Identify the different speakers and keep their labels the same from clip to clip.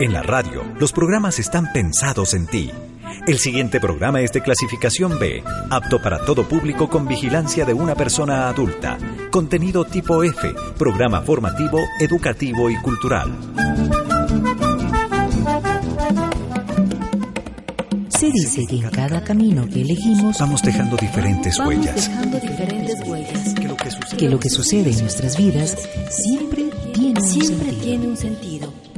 Speaker 1: En la radio, los programas están pensados en ti. El siguiente programa es de clasificación B, apto para todo público con vigilancia de una persona adulta. Contenido tipo F, programa formativo, educativo y cultural.
Speaker 2: Se dice que en cada camino que elegimos
Speaker 1: vamos dejando diferentes
Speaker 2: vamos
Speaker 1: huellas.
Speaker 2: dejando diferentes huellas.
Speaker 1: Que lo que sucede-
Speaker 2: Que lo que sucede en nuestras vidas siempre tiene un
Speaker 3: Siempre
Speaker 2: sentido.
Speaker 3: tiene un sentido.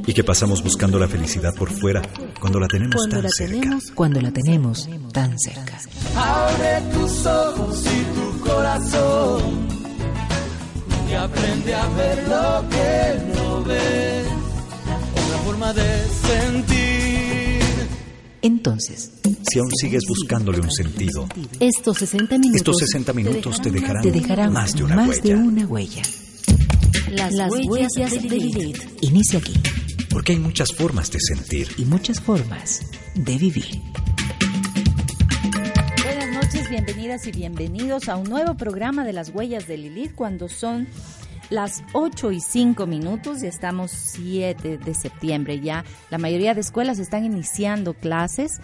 Speaker 1: Y que pasamos buscando la felicidad por fuera cuando la tenemos
Speaker 3: Cuando
Speaker 1: tan
Speaker 3: la
Speaker 1: cerca.
Speaker 3: tenemos
Speaker 2: Cuando la tenemos tan cerca.
Speaker 4: Abre tus ojos y tu corazón y aprende a ver lo que no ves. Otra forma de sentir.
Speaker 2: Entonces,
Speaker 1: Si aún sigues buscándole un sentido,
Speaker 3: Estos 60 minutos.
Speaker 1: estos 60 minutos te dejarán,
Speaker 2: te dejarán
Speaker 1: más de una
Speaker 2: más
Speaker 1: huella.
Speaker 2: de una huella.
Speaker 3: Las, huellas, de Lilith.
Speaker 2: Inicia aquí
Speaker 1: Porque hay muchas formas de sentir.
Speaker 2: y muchas formas de vivir.
Speaker 5: Buenas noches, bienvenidas y bienvenidos a un nuevo programa de las huellas de Lilith cuando son las 8 y 5 minutos y estamos 7 de septiembre ya. La mayoría de escuelas están iniciando clases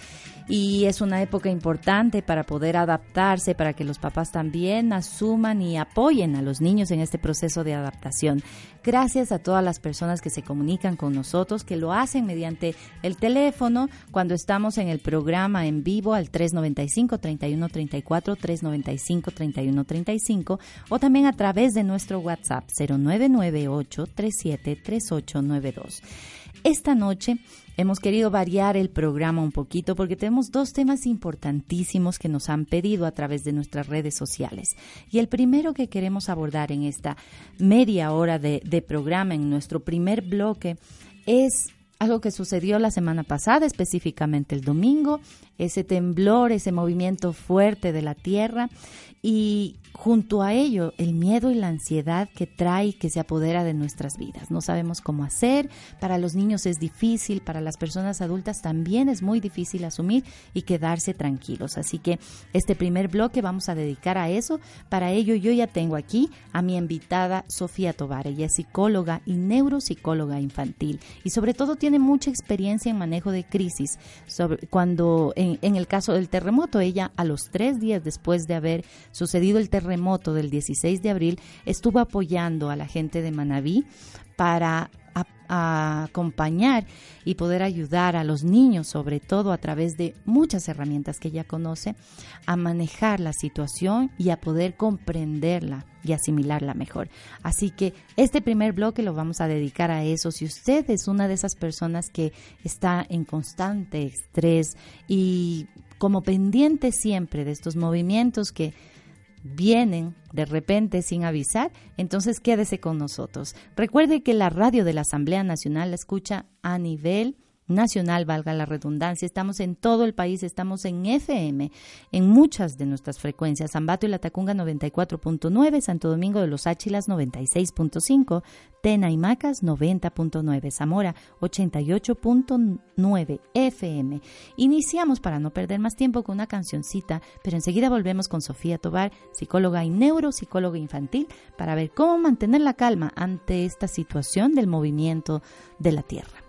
Speaker 5: y es una época importante para poder adaptarse, para que los papás también asuman y apoyen a los niños en este proceso de adaptación. Gracias a todas las personas que se comunican con nosotros, que lo hacen mediante el teléfono cuando estamos en el programa en vivo al 395-3134, 395-3135 o también a través de nuestro WhatsApp 0998-373892. Esta noche hemos querido variar el programa un poquito porque tenemos dos temas importantísimos que nos han pedido a través de nuestras redes sociales. Y el primero que queremos abordar en esta media hora de, programa, en nuestro primer bloque, es algo que sucedió la semana pasada, específicamente el domingo, ese temblor, ese movimiento fuerte de la tierra y junto a ello el miedo y la ansiedad que trae que se apodera de nuestras vidas. No sabemos cómo hacer, para los niños es difícil, para las personas adultas también es muy difícil asumir y quedarse tranquilos. Así que este primer bloque vamos a dedicar a eso. Para ello yo ya tengo aquí a mi invitada Sofía Tobar. Ella es psicóloga y neuropsicóloga infantil y sobre todo tiene mucha experiencia en manejo de crisis. Sobre, cuando en, en el caso del terremoto, ella a los tres días después de haber sucedido el terremoto del 16 de abril, estuvo apoyando a la gente de Manabí para a- acompañar y poder ayudar a los niños, sobre todo a través de muchas herramientas que ella conoce, a manejar la situación y a poder comprenderla y asimilarla mejor. Así que este primer bloque lo vamos a dedicar a eso. Si usted es una de esas personas que está en constante estrés y como pendiente siempre de estos movimientos que vienen de repente sin avisar, entonces quédese con nosotros. Recuerde que la radio de la Asamblea Nacional la escucha a nivel nacional, valga la redundancia. Estamos en todo el país, estamos en FM, en muchas de nuestras frecuencias. Ambato y La Tacunga 94.9, Santo Domingo de los Áchilas 96.5, Tena y Macas 90.9, Zamora 88.9 FM. Iniciamos para no perder más tiempo con una cancioncita, pero enseguida volvemos con Sofía Tobar, psicóloga y neuropsicóloga infantil, para ver cómo mantener la calma ante esta situación del movimiento de la Tierra.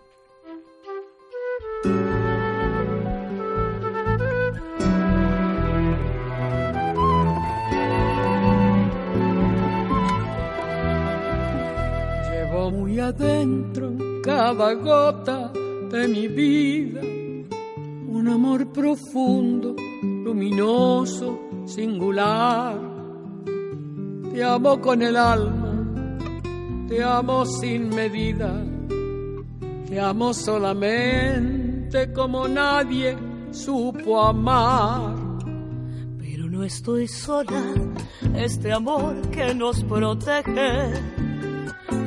Speaker 4: Cada gota de mi vida. Un amor profundo, luminoso, singular. Te amo con el alma, te amo sin medida. Te amo solamente como nadie supo amar. Pero no estoy sola, este amor que nos protege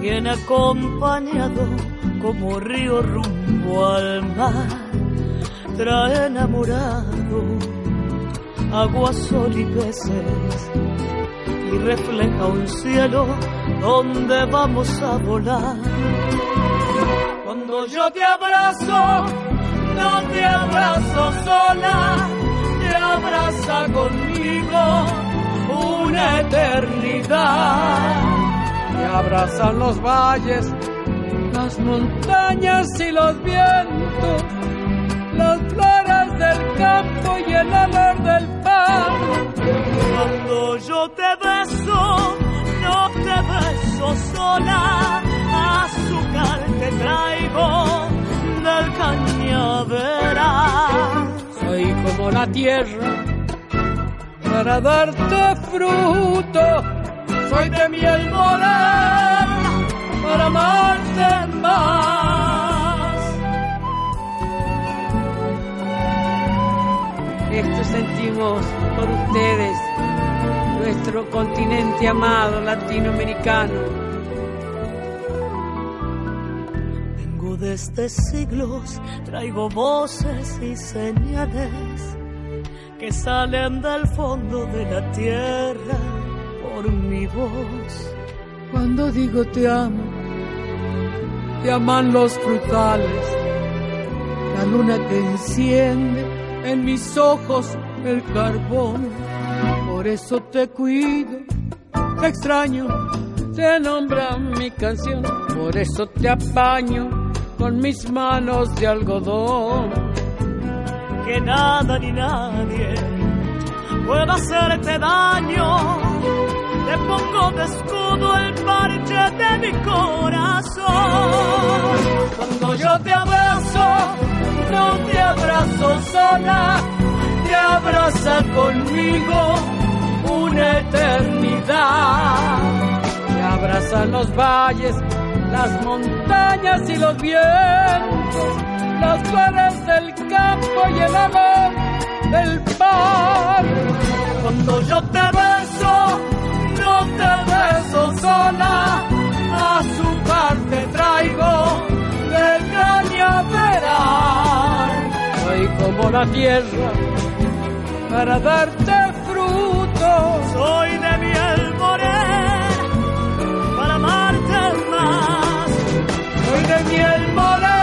Speaker 4: viene acompañado como río rumbo al mar, trae enamorado agua, sol y peces y refleja un cielo donde vamos a volar. Cuando yo te abrazo, no te abrazo sola, te abraza conmigo una eternidad. Me abrazan los valles, las montañas y los vientos, las flores del campo y el olor del pan.
Speaker 6: Cuando yo te beso, no te beso sola, azúcar te traigo del cañaveral.
Speaker 4: Soy como la tierra para darte fruto, soy de miel morena para amarte más. Esto sentimos por ustedes, nuestro continente amado latinoamericano.
Speaker 6: Vengo desde siglos, traigo voces y señales que salen del fondo de la tierra por mi voz.
Speaker 4: Cuando digo te amo, te aman los frutales, la luna que enciende en mis ojos el carbón. Por eso te cuido, te extraño, te nombra mi canción. Por eso te apaño con mis manos de algodón.
Speaker 6: Que nada ni nadie pueda hacerte daño. Te pongo de escudo el parche de mi corazón.
Speaker 4: Cuando yo te abrazo, no te abrazo sola, te abraza conmigo una eternidad. Te abrazan los valles, las montañas y los vientos, las flores del campo y el amor del pan. Cuando yo te beso, no te beso sola, azúcar te traigo del cañaveral. Soy como la tierra para darte fruto.
Speaker 6: Soy de miel morena para amarte más.
Speaker 4: Soy de miel morena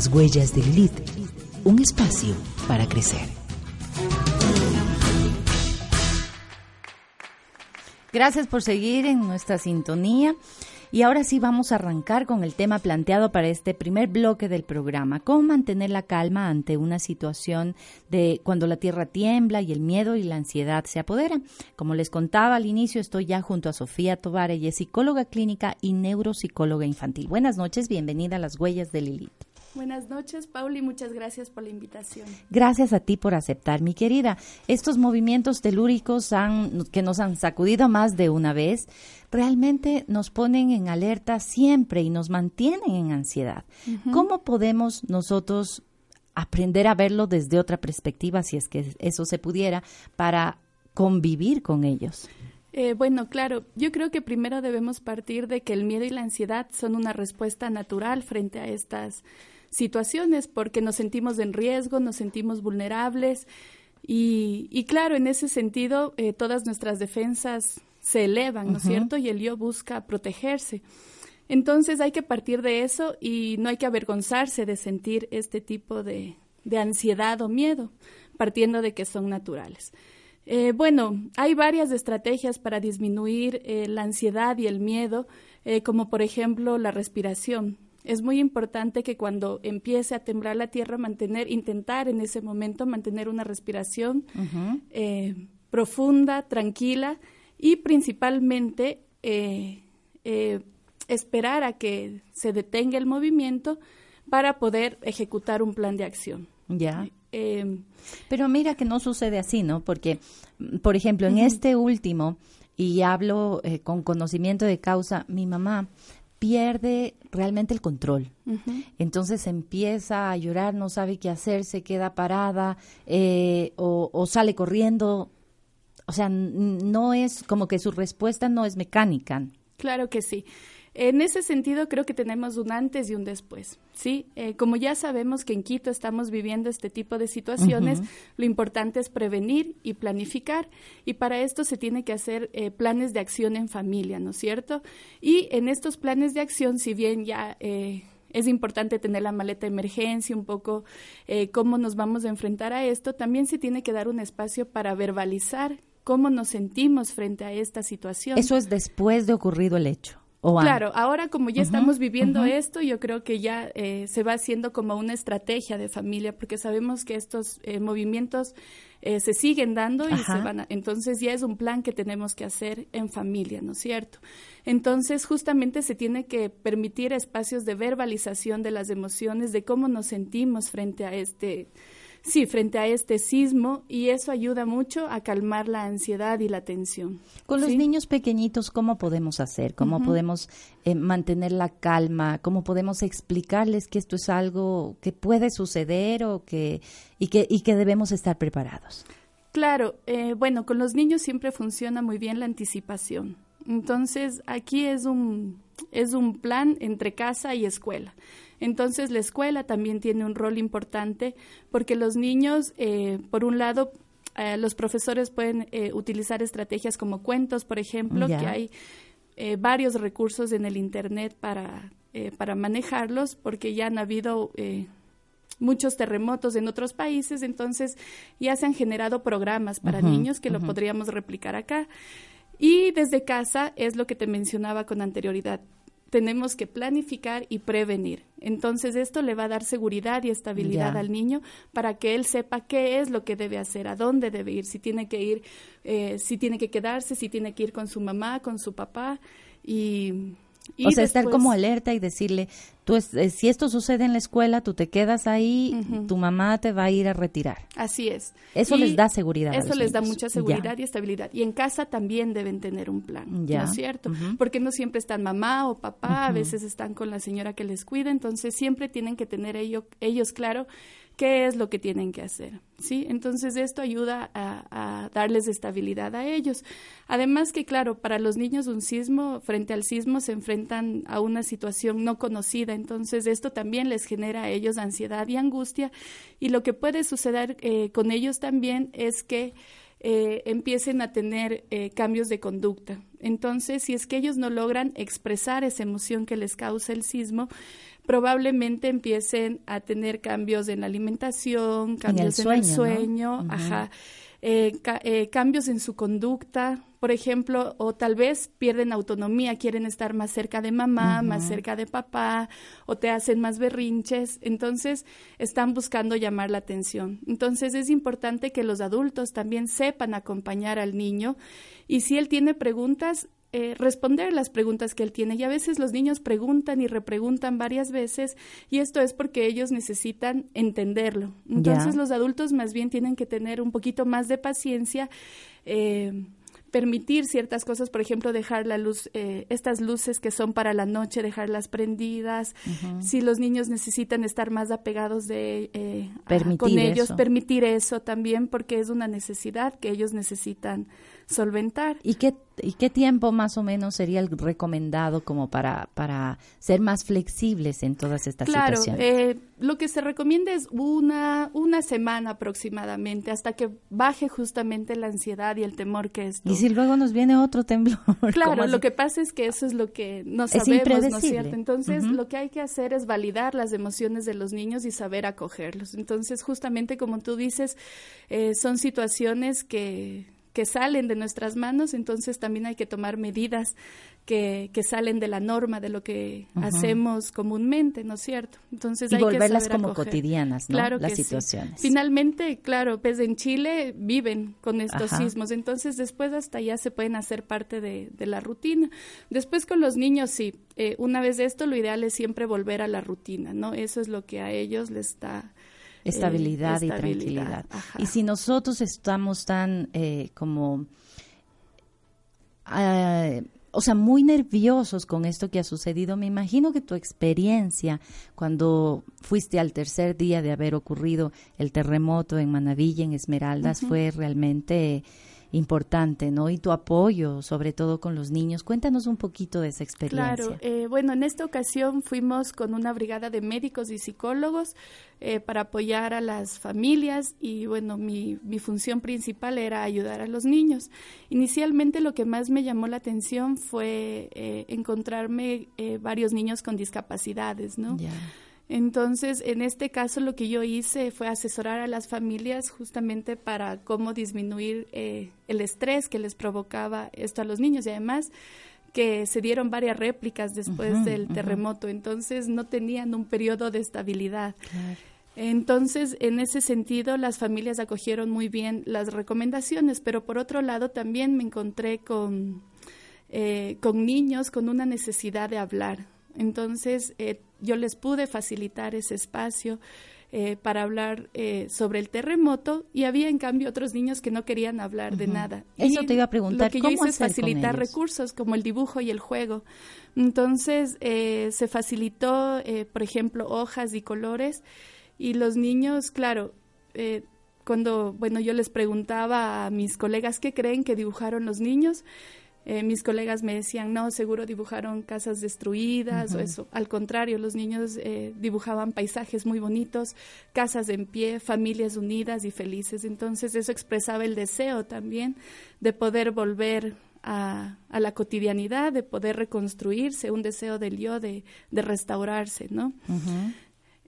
Speaker 2: Las huellas de Lilith, un espacio para crecer.
Speaker 5: Gracias por seguir en nuestra sintonía. Y ahora sí vamos a arrancar con el tema planteado para este primer bloque del programa, cómo mantener la calma ante una situación de cuando la tierra tiembla y el miedo y la ansiedad se apoderan. Como les contaba al inicio, estoy ya junto a Sofía Tobar, ella es psicóloga clínica y neuropsicóloga infantil. Buenas noches, bienvenida a las huellas de Lilith.
Speaker 7: Buenas noches, Pauli, muchas gracias por la invitación.
Speaker 5: Gracias a ti por aceptar, mi querida. Estos movimientos telúricos han, que nos han sacudido más de una vez, realmente nos ponen en alerta siempre y nos mantienen en ansiedad. ¿Cómo podemos nosotros aprender a verlo desde otra perspectiva, si es que eso se pudiera, para convivir con ellos?
Speaker 7: Eh, bueno, claro, yo creo que primero debemos partir de que el miedo y la ansiedad son una respuesta natural frente a estas situaciones porque nos sentimos en riesgo, nos sentimos vulnerables y, y claro, en ese sentido eh, todas nuestras defensas se elevan, ¿no es cierto? Y el yo busca protegerse. Entonces hay que partir de eso y no hay que avergonzarse de sentir este tipo de, de ansiedad o miedo, partiendo de que son naturales. Eh, bueno, hay varias estrategias para disminuir eh, la ansiedad y el miedo, eh, como por ejemplo la respiración. Es muy importante que cuando empiece a temblar la tierra, mantener, intentar en ese momento mantener una respiración eh, profunda, tranquila y principalmente eh, eh, esperar a que se detenga el movimiento para poder ejecutar un plan de acción.
Speaker 5: Ya.
Speaker 7: Eh,
Speaker 5: Pero mira que no sucede así, ¿no? Porque, mm, por ejemplo, en este último, y hablo eh, con conocimiento de causa, mi mamá pierde realmente el control. Entonces empieza a llorar, no sabe qué hacer, se queda parada eh, o, o sale corriendo. O sea, no es como que su respuesta no es mecánica.
Speaker 7: Claro que sí. En ese sentido, creo que tenemos un antes y un después. Sí, Eh, como ya sabemos que en Quito estamos viviendo este tipo de situaciones, lo importante es prevenir y planificar. Y para esto se tiene que hacer eh, planes de acción en familia, ¿no es cierto? Y en estos planes de acción, si bien ya eh, es importante tener la maleta de emergencia, un poco eh, cómo nos vamos a enfrentar a esto, también se tiene que dar un espacio para verbalizar cómo nos sentimos frente a esta situación.
Speaker 5: Eso es después de ocurrido el hecho. O
Speaker 7: claro, ahora como ya estamos viviendo esto, yo creo que ya eh, se va haciendo como una estrategia de familia, porque sabemos que estos eh, movimientos eh, se siguen dando y se van a, entonces ya es un plan que tenemos que hacer en familia, ¿no es cierto? Entonces justamente se tiene que permitir espacios de verbalización de las emociones, de cómo nos sentimos frente a este Sí, frente a este sismo y eso ayuda mucho a calmar la ansiedad y la tensión.
Speaker 5: Con los niños pequeñitos, ¿cómo podemos hacer? ¿Cómo podemos eh, mantener la calma? ¿Cómo podemos explicarles que esto es algo que puede suceder o que y que y que debemos estar preparados?
Speaker 7: Claro, eh, bueno, con los niños siempre funciona muy bien la anticipación. Entonces, aquí es un es un plan entre casa y escuela. Entonces la escuela también tiene un rol importante porque los niños, eh, por un lado, eh, los profesores pueden eh, utilizar estrategias como cuentos, por ejemplo, que hay varios recursos en el Internet para, para manejarlos porque ya han habido muchos terremotos en otros países, entonces ya se han generado programas para niños que lo podríamos replicar acá. Y desde casa es lo que te mencionaba con anterioridad tenemos que planificar y prevenir. Entonces esto le va a dar seguridad y estabilidad al niño para que él sepa qué es lo que debe hacer, a dónde debe ir, si tiene que ir, eh, si tiene que quedarse, si tiene que ir con su mamá, con su papá y
Speaker 5: o sea, estar como alerta y decirle, tú eh, si esto sucede en la escuela, tú te quedas ahí, tu mamá te va a ir a retirar.
Speaker 7: Así es.
Speaker 5: Eso les da seguridad.
Speaker 7: Eso les da mucha seguridad y estabilidad. Y en casa también deben tener un plan, ¿no es cierto? Porque no siempre están mamá o papá, a veces están con la señora que les cuida, entonces siempre tienen que tener ello, ellos claro qué es lo que tienen que hacer, ¿sí? Entonces esto ayuda a, darles estabilidad a ellos. Además que, claro, para los niños un sismo, frente al sismo se enfrentan a una situación no conocida, entonces esto también les genera a ellos ansiedad y angustia y lo que puede suceder eh, con ellos también es que eh, empiecen a tener eh, cambios de conducta. Entonces, si es que ellos no logran expresar esa emoción que les causa el sismo, probablemente empiecen a tener cambios en la alimentación, cambios en el sueño, ajá, eh, eh, cambios en su conducta, por ejemplo, o tal vez pierden autonomía, quieren estar más cerca de mamá, más cerca de papá, o te hacen más berrinches, entonces están buscando llamar la atención. Entonces es importante que los adultos también sepan acompañar al niño. Y si él tiene preguntas, eh, responder las preguntas que él tiene. Y a veces los niños preguntan y repreguntan varias veces y esto es porque ellos necesitan entenderlo. Entonces los adultos más bien tienen que tener un poquito más de paciencia. Eh, permitir ciertas cosas, por ejemplo, dejar la luz, eh, estas luces que son para la noche, dejarlas prendidas. Si los niños necesitan estar más apegados de eh, con ellos, permitir eso también, porque es una necesidad que ellos necesitan solventar.
Speaker 5: ¿Y qué, ¿Y qué tiempo más o menos sería el recomendado como para, para ser más flexibles en todas estas situaciones?
Speaker 7: Claro, eh, lo que se recomienda es una, una semana aproximadamente, hasta que baje justamente la ansiedad y el temor que es.
Speaker 5: Y si luego nos viene otro temblor.
Speaker 7: Claro, lo que pasa es que eso es lo que no sabemos, ¿no es cierto? Entonces, lo que hay que hacer es validar las emociones de los niños y saber acogerlos. Entonces, justamente como tú dices, eh, son situaciones que que salen de nuestras manos, entonces también hay que tomar medidas que, que salen de la norma, de lo que hacemos comúnmente, ¿no es cierto?
Speaker 5: Entonces y hay volverlas que como cotidianas, ¿no?
Speaker 7: Claro
Speaker 5: Las situaciones.
Speaker 7: Finalmente, claro, pues en Chile viven con estos sismos, entonces después hasta ya se pueden hacer parte de, de la rutina. Después con los niños, sí, eh, una vez de esto, lo ideal es siempre volver a la rutina, ¿no? Eso es lo que a ellos les está
Speaker 5: Estabilidad, y tranquilidad. Y si nosotros estamos tan eh, como, eh, o sea, muy nerviosos con esto que ha sucedido, me imagino que tu experiencia cuando fuiste al tercer día de haber ocurrido el terremoto en Manavilla, en Esmeraldas, fue realmente importante, ¿no? Y tu apoyo, sobre todo con los niños. Cuéntanos un poquito de esa experiencia.
Speaker 7: Claro, eh, bueno, en esta ocasión fuimos con una brigada de médicos y psicólogos eh, para apoyar a las familias y bueno, mi, mi función principal era ayudar a los niños. Inicialmente lo que más me llamó la atención fue eh, encontrarme varios niños con discapacidades, ¿no? Entonces, en este caso lo que yo hice fue asesorar a las familias justamente para cómo disminuir eh, el estrés que les provocaba esto a los niños y además que se dieron varias réplicas después del terremoto, entonces no tenían un periodo de estabilidad. Entonces, en ese sentido, las familias acogieron muy bien las recomendaciones, pero por otro lado también me encontré con, eh, con niños con una necesidad de hablar. Entonces, eh, yo les pude facilitar ese espacio eh, para hablar eh, sobre el terremoto y había en cambio otros niños que no querían hablar de nada.
Speaker 5: Eso te iba a preguntar.
Speaker 7: Lo que yo hice es facilitar recursos como el dibujo y el juego. Entonces eh, se facilitó, por ejemplo, hojas y colores y los niños, claro, cuando bueno yo les preguntaba a mis colegas qué creen que dibujaron los niños, eh, mis colegas me decían, no, seguro dibujaron casas destruidas o eso. Al contrario, los niños eh, dibujaban paisajes muy bonitos, casas en pie, familias unidas y felices. Entonces eso expresaba el deseo también de poder volver a, la cotidianidad, de poder reconstruirse, un deseo del yo de, de restaurarse, ¿no?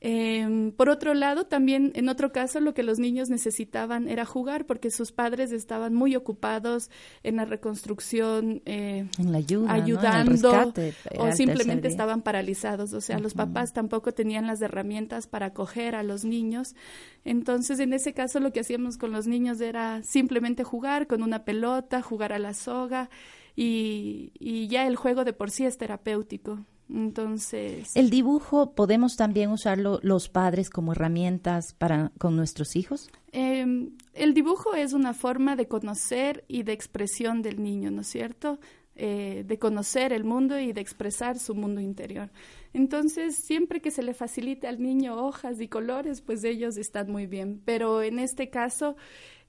Speaker 7: Eh, por otro lado, también en otro caso lo que los niños necesitaban era jugar porque sus padres estaban muy ocupados en la reconstrucción,
Speaker 5: eh, en la ayuda,
Speaker 7: ayudando o simplemente estaban paralizados. O sea, los papás tampoco tenían las herramientas para acoger a los niños. Entonces, en ese caso lo que hacíamos con los niños era simplemente jugar con una pelota, jugar a la soga y, y ya el juego de por sí es terapéutico. Entonces.
Speaker 5: ¿El dibujo podemos también usarlo los padres como herramientas para con nuestros hijos?
Speaker 7: Em, el dibujo es una forma de conocer y de expresión del niño, ¿no es cierto? Eh, de conocer el mundo y de expresar su mundo interior. Entonces, siempre que se le facilite al niño hojas y colores, pues ellos están muy bien. Pero en este caso,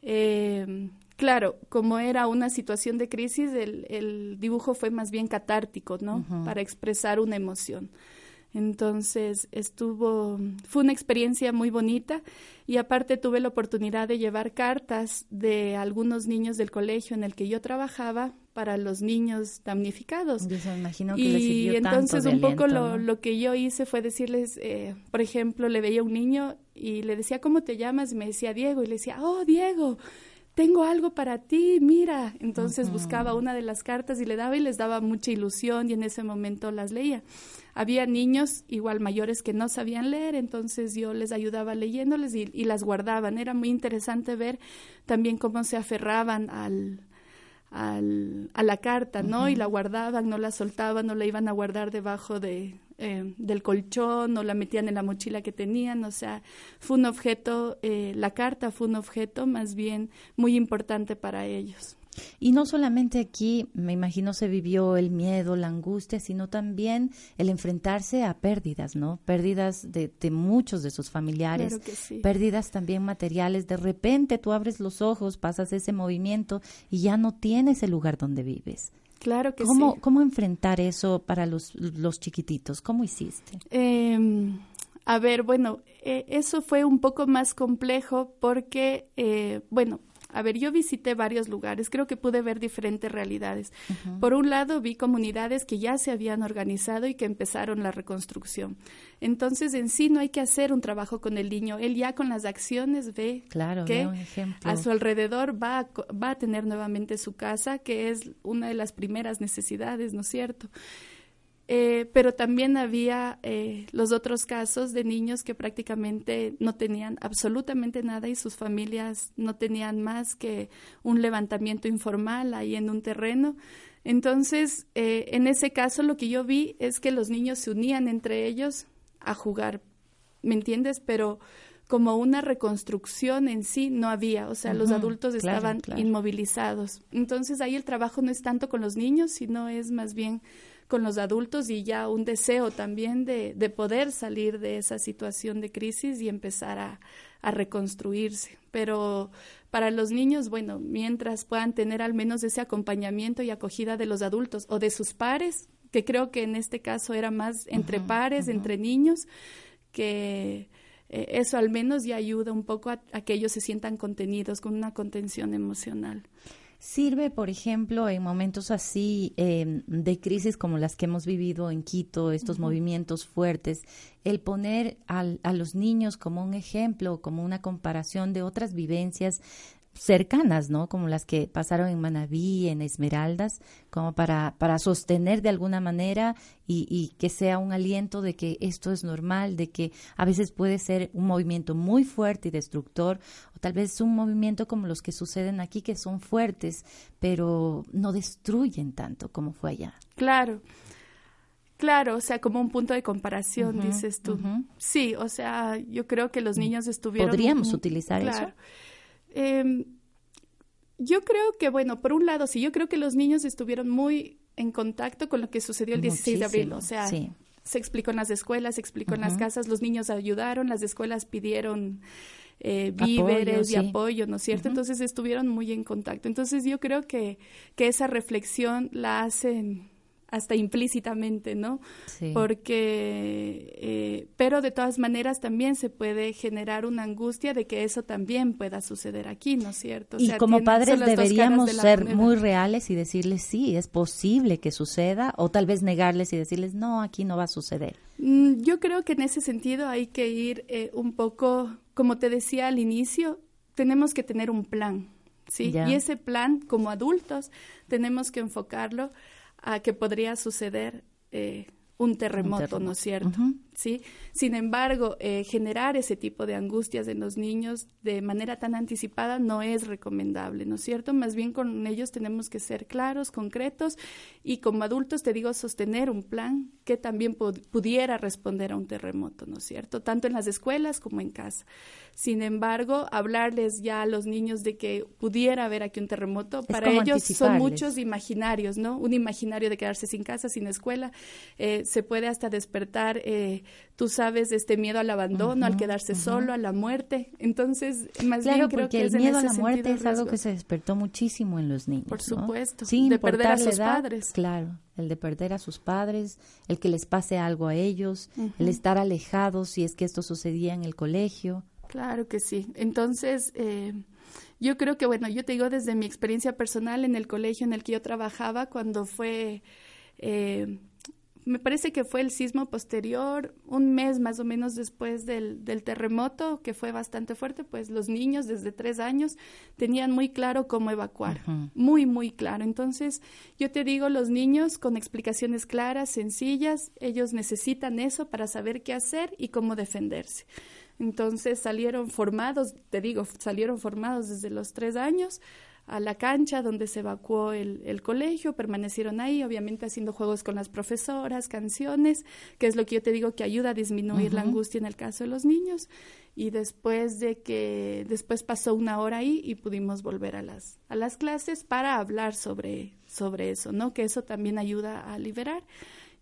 Speaker 7: eh, Claro, como era una situación de crisis, el, dibujo fue más bien catártico, ¿no? Para expresar una emoción. Entonces estuvo, fue una experiencia muy bonita y aparte tuve la oportunidad de llevar cartas de algunos niños del colegio en el que yo trabajaba para los niños damnificados.
Speaker 5: Yo me imagino que
Speaker 7: y entonces un poco lo, lo, que yo hice fue decirles, eh, por ejemplo, le veía a un niño y le decía, ¿cómo te llamas? Y me decía Diego y le decía, oh, Diego tengo algo para ti, mira. Entonces buscaba una de las cartas y le daba y les daba mucha ilusión y en ese momento las leía. Había niños igual mayores que no sabían leer, entonces yo les ayudaba leyéndoles y, y las guardaban. Era muy interesante ver también cómo se aferraban al, al, a la carta, ¿no? Y la guardaban, no la soltaban, no la iban a guardar debajo de, eh, del colchón o la metían en la mochila que tenían, o sea, fue un objeto, eh, la carta fue un objeto más bien muy importante para ellos.
Speaker 5: Y no solamente aquí, me imagino, se vivió el miedo, la angustia, sino también el enfrentarse a pérdidas, ¿no? Pérdidas de, muchos de sus familiares, pérdidas también materiales. De repente tú abres los ojos, pasas ese movimiento y ya no tienes el lugar donde vives.
Speaker 7: Claro que
Speaker 5: ¿Cómo,
Speaker 7: sí.
Speaker 5: ¿Cómo enfrentar eso para los, los chiquititos? ¿Cómo hiciste?
Speaker 7: Em, a ver, bueno, eh, eso fue un poco más complejo porque, eh, bueno, a ver, yo visité varios lugares, creo que pude ver diferentes realidades. Por un lado, vi comunidades que ya se habían organizado y que empezaron la reconstrucción. Entonces, en sí no hay que hacer un trabajo con el niño, él ya con las acciones ve
Speaker 5: claro,
Speaker 7: que a su alrededor va a, va a tener nuevamente su casa, que es una de las primeras necesidades, ¿no es cierto? Eh, pero también había eh, los otros casos de niños que prácticamente no tenían absolutamente nada y sus familias no tenían más que un levantamiento informal ahí en un terreno. Entonces, eh, en ese caso lo que yo vi es que los niños se unían entre ellos a jugar, ¿me entiendes? Pero como una reconstrucción en sí no había, o sea, los adultos estaban inmovilizados. Entonces ahí el trabajo no es tanto con los niños, sino es más bien con los adultos y ya un deseo también de, de poder salir de esa situación de crisis y empezar a, a reconstruirse. Pero para los niños, bueno, mientras puedan tener al menos ese acompañamiento y acogida de los adultos o de sus pares, que creo que en este caso era más entre pares, entre niños, que eh, eso al menos ya ayuda un poco a, que ellos se sientan contenidos con una contención emocional.
Speaker 5: Sirve, por ejemplo, en momentos así em, de crisis como las que hemos vivido en Quito, estos movimientos fuertes, el poner a los niños como un ejemplo, como una comparación de otras vivencias cercanas, ¿no? Como las que pasaron en Manabí, en Esmeraldas, como para, para sostener de alguna manera y, y, que sea un aliento de que esto es normal, de que a veces puede ser un movimiento muy fuerte y destructor, o tal vez un movimiento como los que suceden aquí, que son fuertes, pero no destruyen tanto como fue allá.
Speaker 7: Claro. Claro, o sea, como un punto de comparación, dices tú. Sí, o sea, yo creo que los mm. niños estuvieron...
Speaker 5: ¿Podríamos utilizar eso?
Speaker 7: Eh, yo creo que, bueno, por un lado, sí, yo creo que los niños estuvieron muy en contacto con lo que sucedió el 16 de abril, o sea, se explicó en las escuelas, se explicó en las casas, los niños ayudaron, las escuelas pidieron eh, víveres y apoyo, ¿no es cierto? Entonces estuvieron muy en contacto. Entonces yo creo que, que esa reflexión la hacen hasta implícitamente, ¿no? Sí. Porque, eh, pero de todas maneras también se puede generar una angustia de que eso también pueda suceder aquí, ¿no es cierto?
Speaker 5: y como padres deberíamos ser muy reales y decirles sí, es posible que suceda, o tal vez negarles y decirles no, aquí no va a suceder.
Speaker 7: Mm, yo creo que en ese sentido hay que ir eh, un poco, como te decía al inicio, tenemos que tener un plan, ¿sí? Y ese plan, como adultos, tenemos que enfocarlo a que podría suceder eh, un, terremoto, ¿no es cierto? ¿Sí? Sin embargo, eh, generar ese tipo de angustias en los niños de manera tan anticipada no es recomendable, ¿no es cierto? Más bien con ellos tenemos que ser claros, concretos y como adultos, te digo, sostener un plan que también pudiera responder a un terremoto, ¿no es cierto? Tanto en las escuelas como en casa. Sin embargo, hablarles ya a los niños de que pudiera haber aquí un terremoto, para ellos son muchos imaginarios, ¿no? Un imaginario de quedarse sin casa, sin escuela, eh, se puede hasta despertar, eh, tú sabes, este miedo al abandono, al quedarse solo, a la muerte. Entonces, más bien creo que
Speaker 5: el miedo a la muerte es algo que se despertó muchísimo en los niños.
Speaker 7: Por supuesto,
Speaker 5: de
Speaker 7: perder a sus padres.
Speaker 5: Claro, el de perder a sus padres, el que les pase algo a ellos, el estar alejados si es que esto sucedía en el colegio.
Speaker 7: Claro que sí. Entonces, eh, yo creo que, bueno, yo te digo desde mi experiencia personal en el colegio en el que yo trabajaba, cuando fue, eh, me parece que fue el sismo posterior, un mes más o menos después del, del, terremoto, que fue bastante fuerte, pues los niños desde tres años tenían muy claro cómo evacuar, muy, muy claro. Entonces, yo te digo, los niños con explicaciones claras, sencillas, ellos necesitan eso para saber qué hacer y cómo defenderse. Entonces salieron formados, te digo, salieron formados desde los tres años a la cancha donde se evacuó el, colegio, permanecieron ahí, obviamente haciendo juegos con las profesoras, canciones, que es lo que yo te digo que ayuda a disminuir la angustia en el caso de los niños. Y después de que, después pasó una hora ahí y pudimos volver a las, a las clases para hablar sobre, sobre eso, ¿no? Que eso también ayuda a liberar.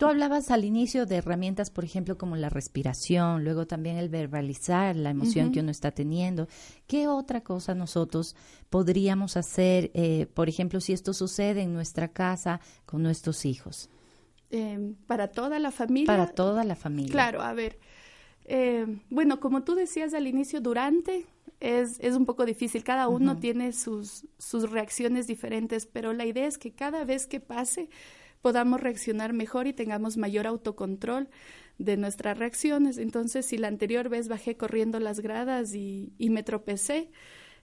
Speaker 5: Tú hablabas al inicio de herramientas, por ejemplo, como la respiración, luego también el verbalizar la emoción que uno está teniendo. ¿Qué otra cosa nosotros podríamos hacer, eh, por ejemplo, si esto sucede en nuestra casa con nuestros hijos?
Speaker 7: Em, para toda la familia.
Speaker 5: Para toda la familia.
Speaker 7: Claro, a ver. Em, bueno, como tú decías al inicio, durante es, es un poco difícil. Cada uno tiene sus, sus reacciones diferentes, pero la idea es que cada vez que pase, podamos reaccionar mejor y tengamos mayor autocontrol de nuestras reacciones. Entonces, si la anterior vez bajé corriendo las gradas y, me tropecé,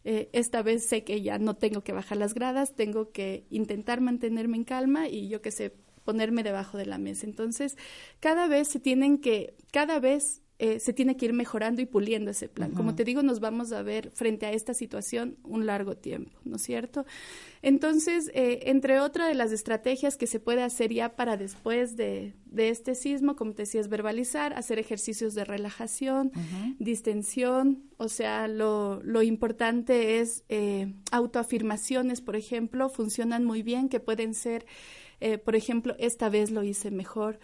Speaker 7: eh, esta vez sé que ya no tengo que bajar las gradas, tengo que intentar mantenerme en calma y yo que sé, ponerme debajo de la mesa. Entonces, cada vez se tienen que, cada vez eh, se tiene que ir mejorando y puliendo ese plan. Como te digo, nos vamos a ver frente a esta situación un largo tiempo, ¿no es cierto? Entonces, eh, entre otras de las estrategias que se puede hacer ya para después de, este sismo, como te decía, es verbalizar, hacer ejercicios de relajación, distensión, o sea, lo, lo importante es eh, autoafirmaciones, por ejemplo, funcionan muy bien, que pueden ser, por ejemplo, esta vez lo hice mejor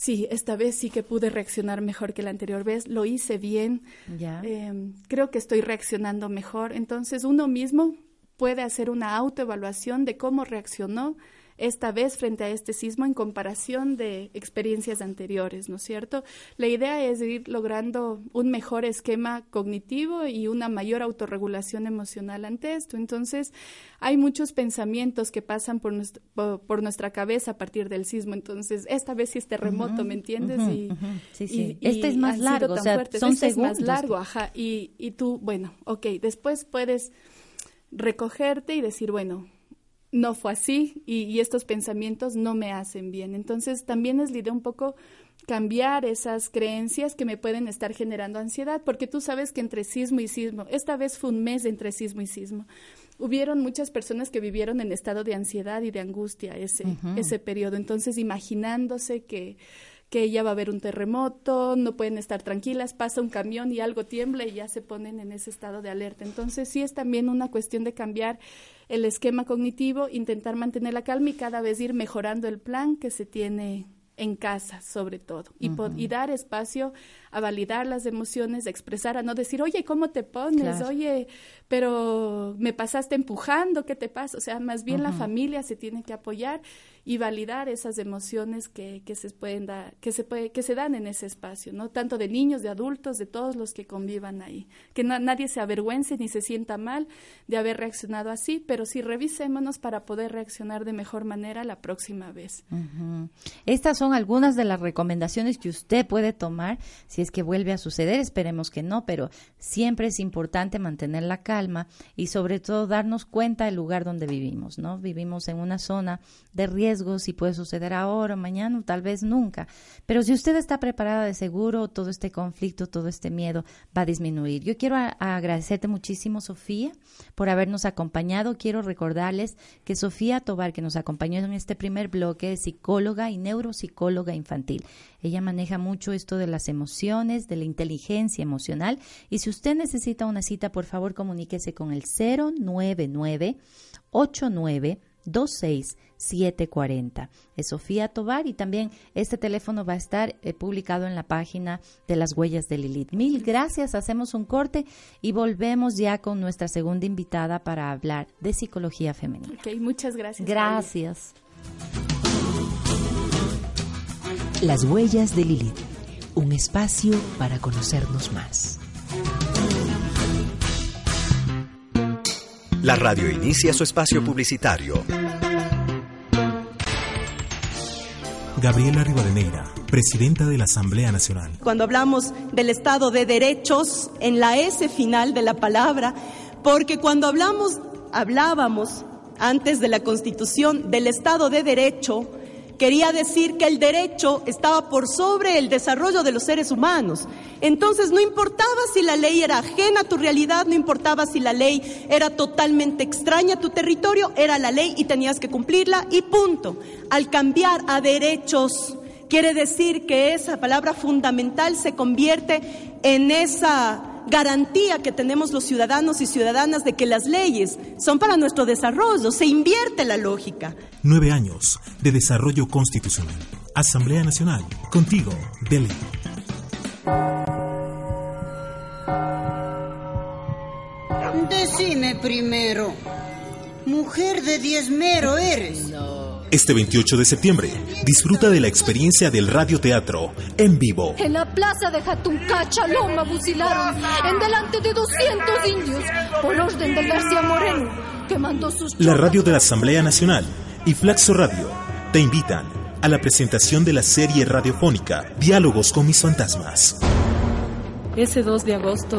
Speaker 7: sí, esta vez sí que pude reaccionar mejor que la anterior vez, lo hice bien, eh, creo que estoy reaccionando mejor. Entonces uno mismo puede hacer una autoevaluación de cómo reaccionó esta vez frente a este sismo en comparación de experiencias anteriores, ¿no es cierto? La idea es ir logrando un mejor esquema cognitivo y una mayor autorregulación emocional ante esto. Entonces, hay muchos pensamientos que pasan por, nuestra, por, por nuestra cabeza a partir del sismo. Entonces, esta vez sí es terremoto, ¿me entiendes? y.
Speaker 5: Sí, sí.
Speaker 7: y
Speaker 5: Este es más largo, o sea,
Speaker 7: fuertes.
Speaker 5: son
Speaker 7: Este es más
Speaker 5: segundos.
Speaker 7: largo, ajá. Y, y tú, bueno, ok, después puedes recogerte y decir, bueno, no fue así y, y estos pensamientos no me hacen bien. Entonces también es la idea un poco cambiar esas creencias que me pueden estar generando ansiedad, porque tú sabes que entre sismo y sismo, esta vez fue un mes entre sismo y sismo, hubieron muchas personas que vivieron en estado de ansiedad y de angustia ese, ese periodo. Entonces imaginándose que que ya va a haber un terremoto, no pueden estar tranquilas, pasa un camión y algo tiembla y ya se ponen en ese estado de alerta. Entonces sí es también una cuestión de cambiar el esquema cognitivo, intentar mantener la calma y cada vez ir mejorando el plan que se tiene en casa, sobre todo, y, y dar espacio a validar las emociones, a expresar, a no decir, oye, ¿cómo te pones?
Speaker 5: Claro.
Speaker 7: Oye, pero me pasaste empujando, ¿qué te pasa? O sea, más bien la familia se tiene que apoyar y validar esas emociones que, que se pueden dar, que se puede, que se dan en ese espacio, ¿no? Tanto de niños, de adultos, de todos los que convivan ahí. Que na- nadie se avergüence ni se sienta mal de haber reaccionado así, pero sí revisémonos para poder reaccionar de mejor manera la próxima vez.
Speaker 5: Estas son algunas de las recomendaciones que usted puede tomar si es que vuelve a suceder. Esperemos que no, pero siempre es importante mantener la calma y sobre todo darnos cuenta del lugar donde vivimos, ¿no? Vivimos en una zona de riesgos y puede suceder ahora, mañana, tal vez nunca. Pero si usted está preparada de seguro, todo este conflicto, todo este miedo va a disminuir. Yo quiero agradecerte muchísimo, Sofía, por habernos acompañado. Quiero recordarles que Sofía Tobar, que nos acompañó en este primer bloque, es psicóloga y neuropsicóloga infantil. Ella maneja mucho esto de las emociones, de la inteligencia emocional. Y si usted necesita una cita, por favor, comuníquese con el 099 89 26740. Es Sofía Tobar y también este teléfono va a estar eh, publicado en la página de las huellas de Lilith. Mil gracias, hacemos un corte y volvemos ya con nuestra segunda invitada para hablar de psicología femenina.
Speaker 7: Ok, muchas gracias.
Speaker 5: Gracias.
Speaker 2: Las huellas de Lilith, un espacio para conocernos más.
Speaker 1: La radio inicia su espacio publicitario.
Speaker 8: Gabriela Rivadeneira, presidenta de la Asamblea Nacional.
Speaker 9: cuando hablamos del Estado de Derechos en la S final de la palabra, porque cuando hablamos, hablábamos antes de la Constitución del Estado de Derecho, quería decir que el derecho estaba por sobre el desarrollo de los seres humanos. Entonces no importaba si la ley era ajena a tu realidad, no importaba si la ley era totalmente extraña a tu territorio, era la ley y tenías que cumplirla y punto. Al cambiar a derechos, quiere decir que esa palabra fundamental se convierte en esa garantía que tenemos los ciudadanos y ciudadanas de que las leyes son para nuestro desarrollo, se invierte la lógica.
Speaker 8: Nueve años de desarrollo constitucional. Asamblea Nacional. Contigo, Delhi.
Speaker 10: Decime primero, mujer de diezmero eres.
Speaker 8: Este 28 de septiembre, disfruta de la experiencia del radioteatro en vivo.
Speaker 11: En la plaza de Jatuncacha, Loma, fusilaron en delante de 200 indios por orden del García Moreno, que mandó sus
Speaker 8: La radio de la Asamblea Nacional y Flaxo Radio te invitan a la presentación de la serie radiofónica Diálogos con mis fantasmas.
Speaker 12: Ese 2 de agosto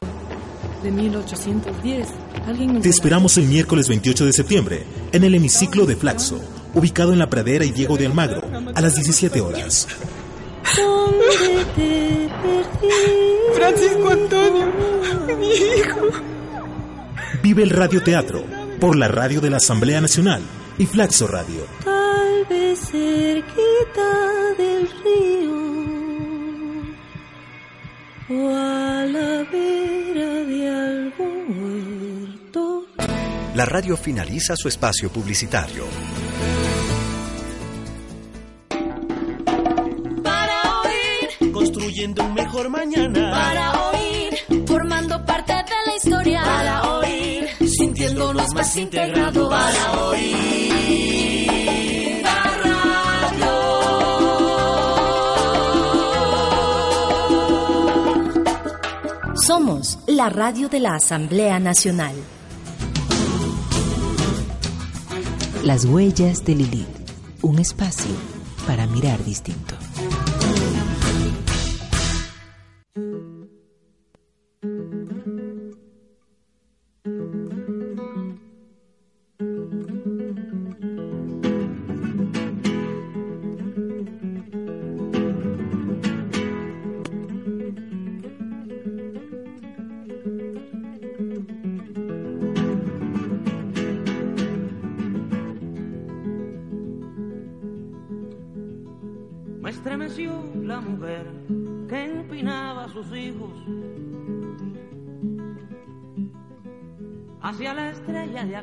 Speaker 12: de 1810, alguien me
Speaker 8: Te esperamos el miércoles 28 de septiembre en el hemiciclo de Flaxo, ubicado en la Pradera y Diego de Almagro, a las 17 horas.
Speaker 9: Francisco Antonio, mi hijo.
Speaker 8: Vive el radioteatro por la radio de la Asamblea Nacional y Flaxo Radio.
Speaker 11: Tal vez cerquita del río o a la vera de algún huerto.
Speaker 1: La radio finaliza su espacio publicitario. construyendo un mejor mañana.
Speaker 4: Para oír, formando parte de la historia. Para oír, sintiéndonos más integrados. Para oír. La radio.
Speaker 3: Somos la radio de la Asamblea Nacional.
Speaker 2: Las huellas de Lilith, un espacio para mirar distinto.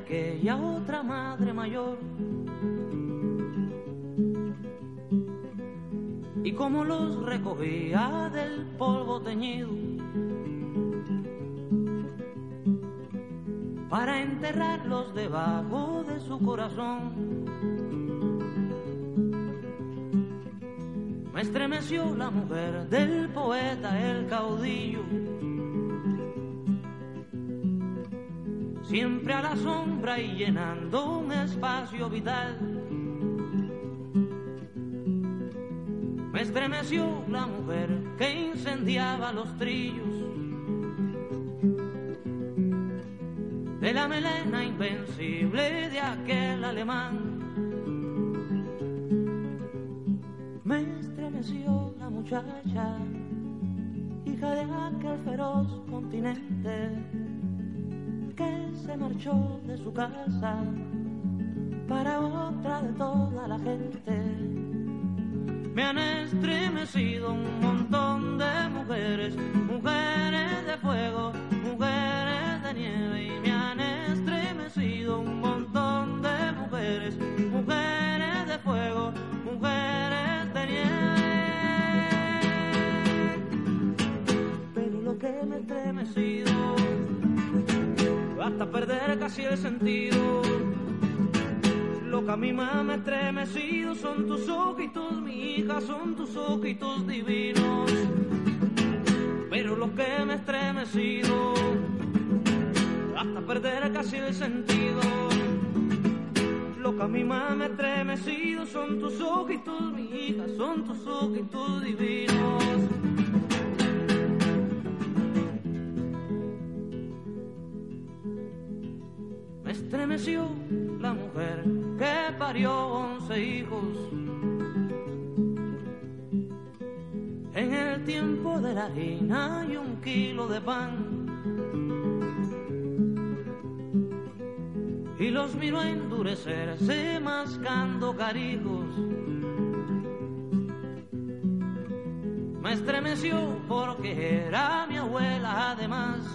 Speaker 13: Aquella otra madre mayor. Y como los recogía del polvo teñido para enterrarlos debajo de su corazón. Me estremeció la mujer del poeta, el caudillo. Siempre a la y llenando un espacio vital. Me estremeció la mujer que incendiaba los trillos. De la melena invencible de aquel alemán. Me estremeció la muchacha, hija de aquel feroz continente, que se marchó de su casa para otra de toda la gente. Me han estremecido un montón de mujeres, mujeres perder casi el sentido. Lo que a mí me ha estremecido son tus ojitos, mi hija, son tus ojitos divinos. Pero lo que me ha estremecido, hasta perder casi el sentido. Lo que a mí me ha estremecido son tus ojitos, mi hija, son tus ojitos divinos. Estremeció la mujer que parió once hijos. En el tiempo de la harina y un kilo de pan. Y los miró endurecerse mascando carijos. Me estremeció porque era mi abuela además.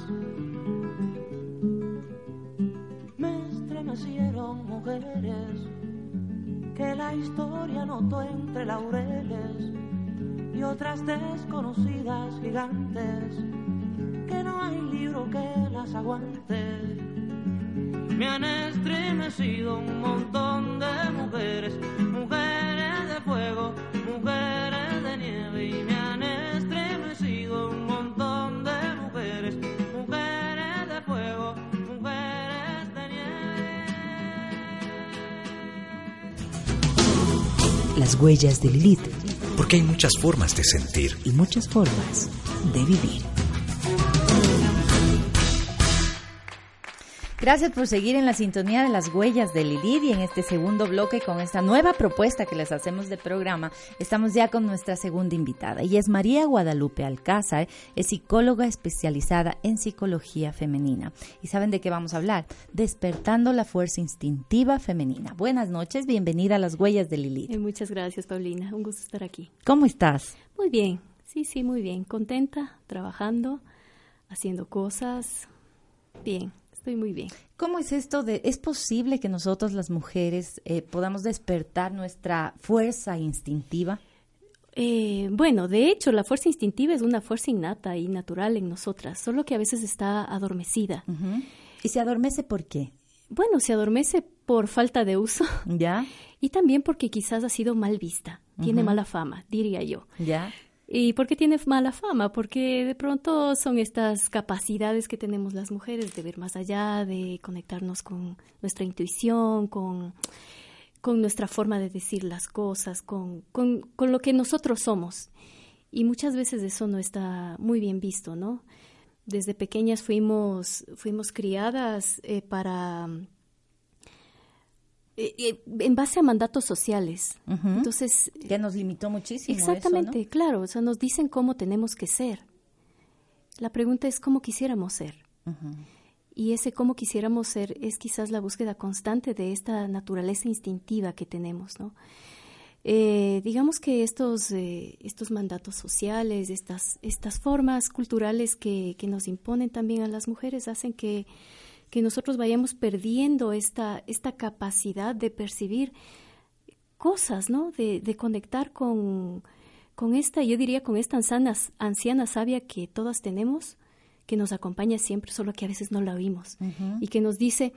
Speaker 13: Estremecieron mujeres que la historia notó entre laureles y otras desconocidas gigantes que no hay libro que las aguante. Me han estremecido un montón de mujeres, mujeres de fuego, mujeres de nieve y me
Speaker 2: Las huellas de Lilith
Speaker 1: Porque hay muchas formas de sentir.
Speaker 2: y muchas formas de vivir.
Speaker 5: Gracias por seguir en la sintonía de las huellas de Lilith y en este segundo bloque con esta nueva propuesta que les hacemos de programa. Estamos ya con nuestra segunda invitada y es María Guadalupe Alcázar, es psicóloga especializada en psicología femenina. ¿Y saben de qué vamos a hablar? Despertando la fuerza instintiva femenina. Buenas noches, bienvenida a las huellas de Lilith.
Speaker 14: Eh, muchas gracias, Paulina. Un gusto estar aquí.
Speaker 5: ¿Cómo estás?
Speaker 14: Muy bien. Sí, sí, muy bien. Contenta, trabajando, haciendo cosas. Bien, estoy muy bien.
Speaker 5: ¿Cómo es esto de, es posible que nosotros las mujeres eh, podamos despertar nuestra fuerza instintiva?
Speaker 14: Eh, bueno, de hecho, la fuerza instintiva es una fuerza innata y natural en nosotras, solo que a veces está adormecida.
Speaker 5: ¿Y se adormece por qué?
Speaker 14: bueno, se adormece por falta de uso.
Speaker 5: Ya.
Speaker 14: Y también porque quizás ha sido mal vista. Tiene mala fama, diría yo.
Speaker 5: Ya.
Speaker 14: ¿Y por qué tiene mala fama? Porque de pronto son estas capacidades que tenemos las mujeres de ver más allá, de conectarnos con nuestra intuición, con, con nuestra forma de decir las cosas, con, con, con lo que nosotros somos. Y muchas veces eso no está muy bien visto, ¿no? Desde pequeñas fuimos, fuimos criadas eh, para... eh, eh, en base a mandatos sociales.
Speaker 5: Ujú.
Speaker 14: Entonces,
Speaker 5: Que nos limitó muchísimo. eso, ¿no?
Speaker 14: Exactamente, claro, o sea, nos dicen cómo tenemos que ser. La pregunta es cómo quisiéramos ser. Y ese cómo quisiéramos ser es quizás la búsqueda constante de esta naturaleza instintiva que tenemos, ¿no? Eh, digamos que estos, eh, estos mandatos sociales, estas, estas formas culturales que, que nos imponen también a las mujeres hacen que, que nosotros vayamos perdiendo esta, esta capacidad de percibir cosas, ¿no? De, de conectar con, con esta, yo diría, con esta anciana, anciana sabia que todas tenemos, que nos acompaña siempre, solo que a veces no la oímos, y que nos dice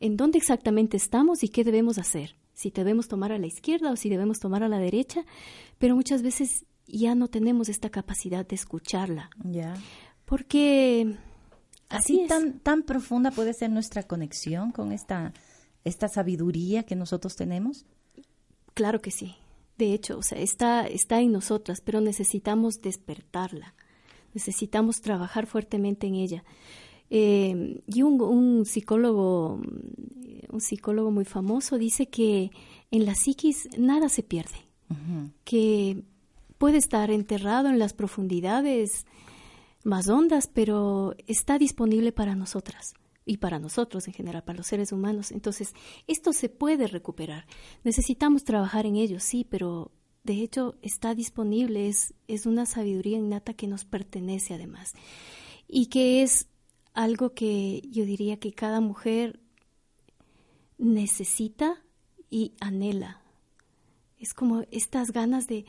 Speaker 14: en dónde exactamente estamos y qué debemos hacer, si debemos tomar a la izquierda o si debemos tomar a la derecha, pero muchas veces ya no tenemos esta capacidad de escucharla,
Speaker 5: Ya.
Speaker 14: porque
Speaker 5: Así tan, tan profunda puede ser nuestra conexión con esta, esta sabiduría que nosotros tenemos.
Speaker 14: Claro que sí. De hecho, o sea, está, está en nosotras, pero necesitamos despertarla. Necesitamos trabajar fuertemente en ella. Eh, y un, un psicólogo, mm, un psicólogo muy famoso dice que en la psiquis nada se pierde, que puede estar enterrado en las profundidades más hondas, pero está disponible para nosotras y para nosotros en general, para los seres humanos. Entonces, esto se puede recuperar. Necesitamos trabajar en ello, sí, pero de hecho está disponible, es, es una sabiduría innata que nos pertenece además y que es algo que yo diría que cada mujer necesita y anhela. Es como estas ganas de,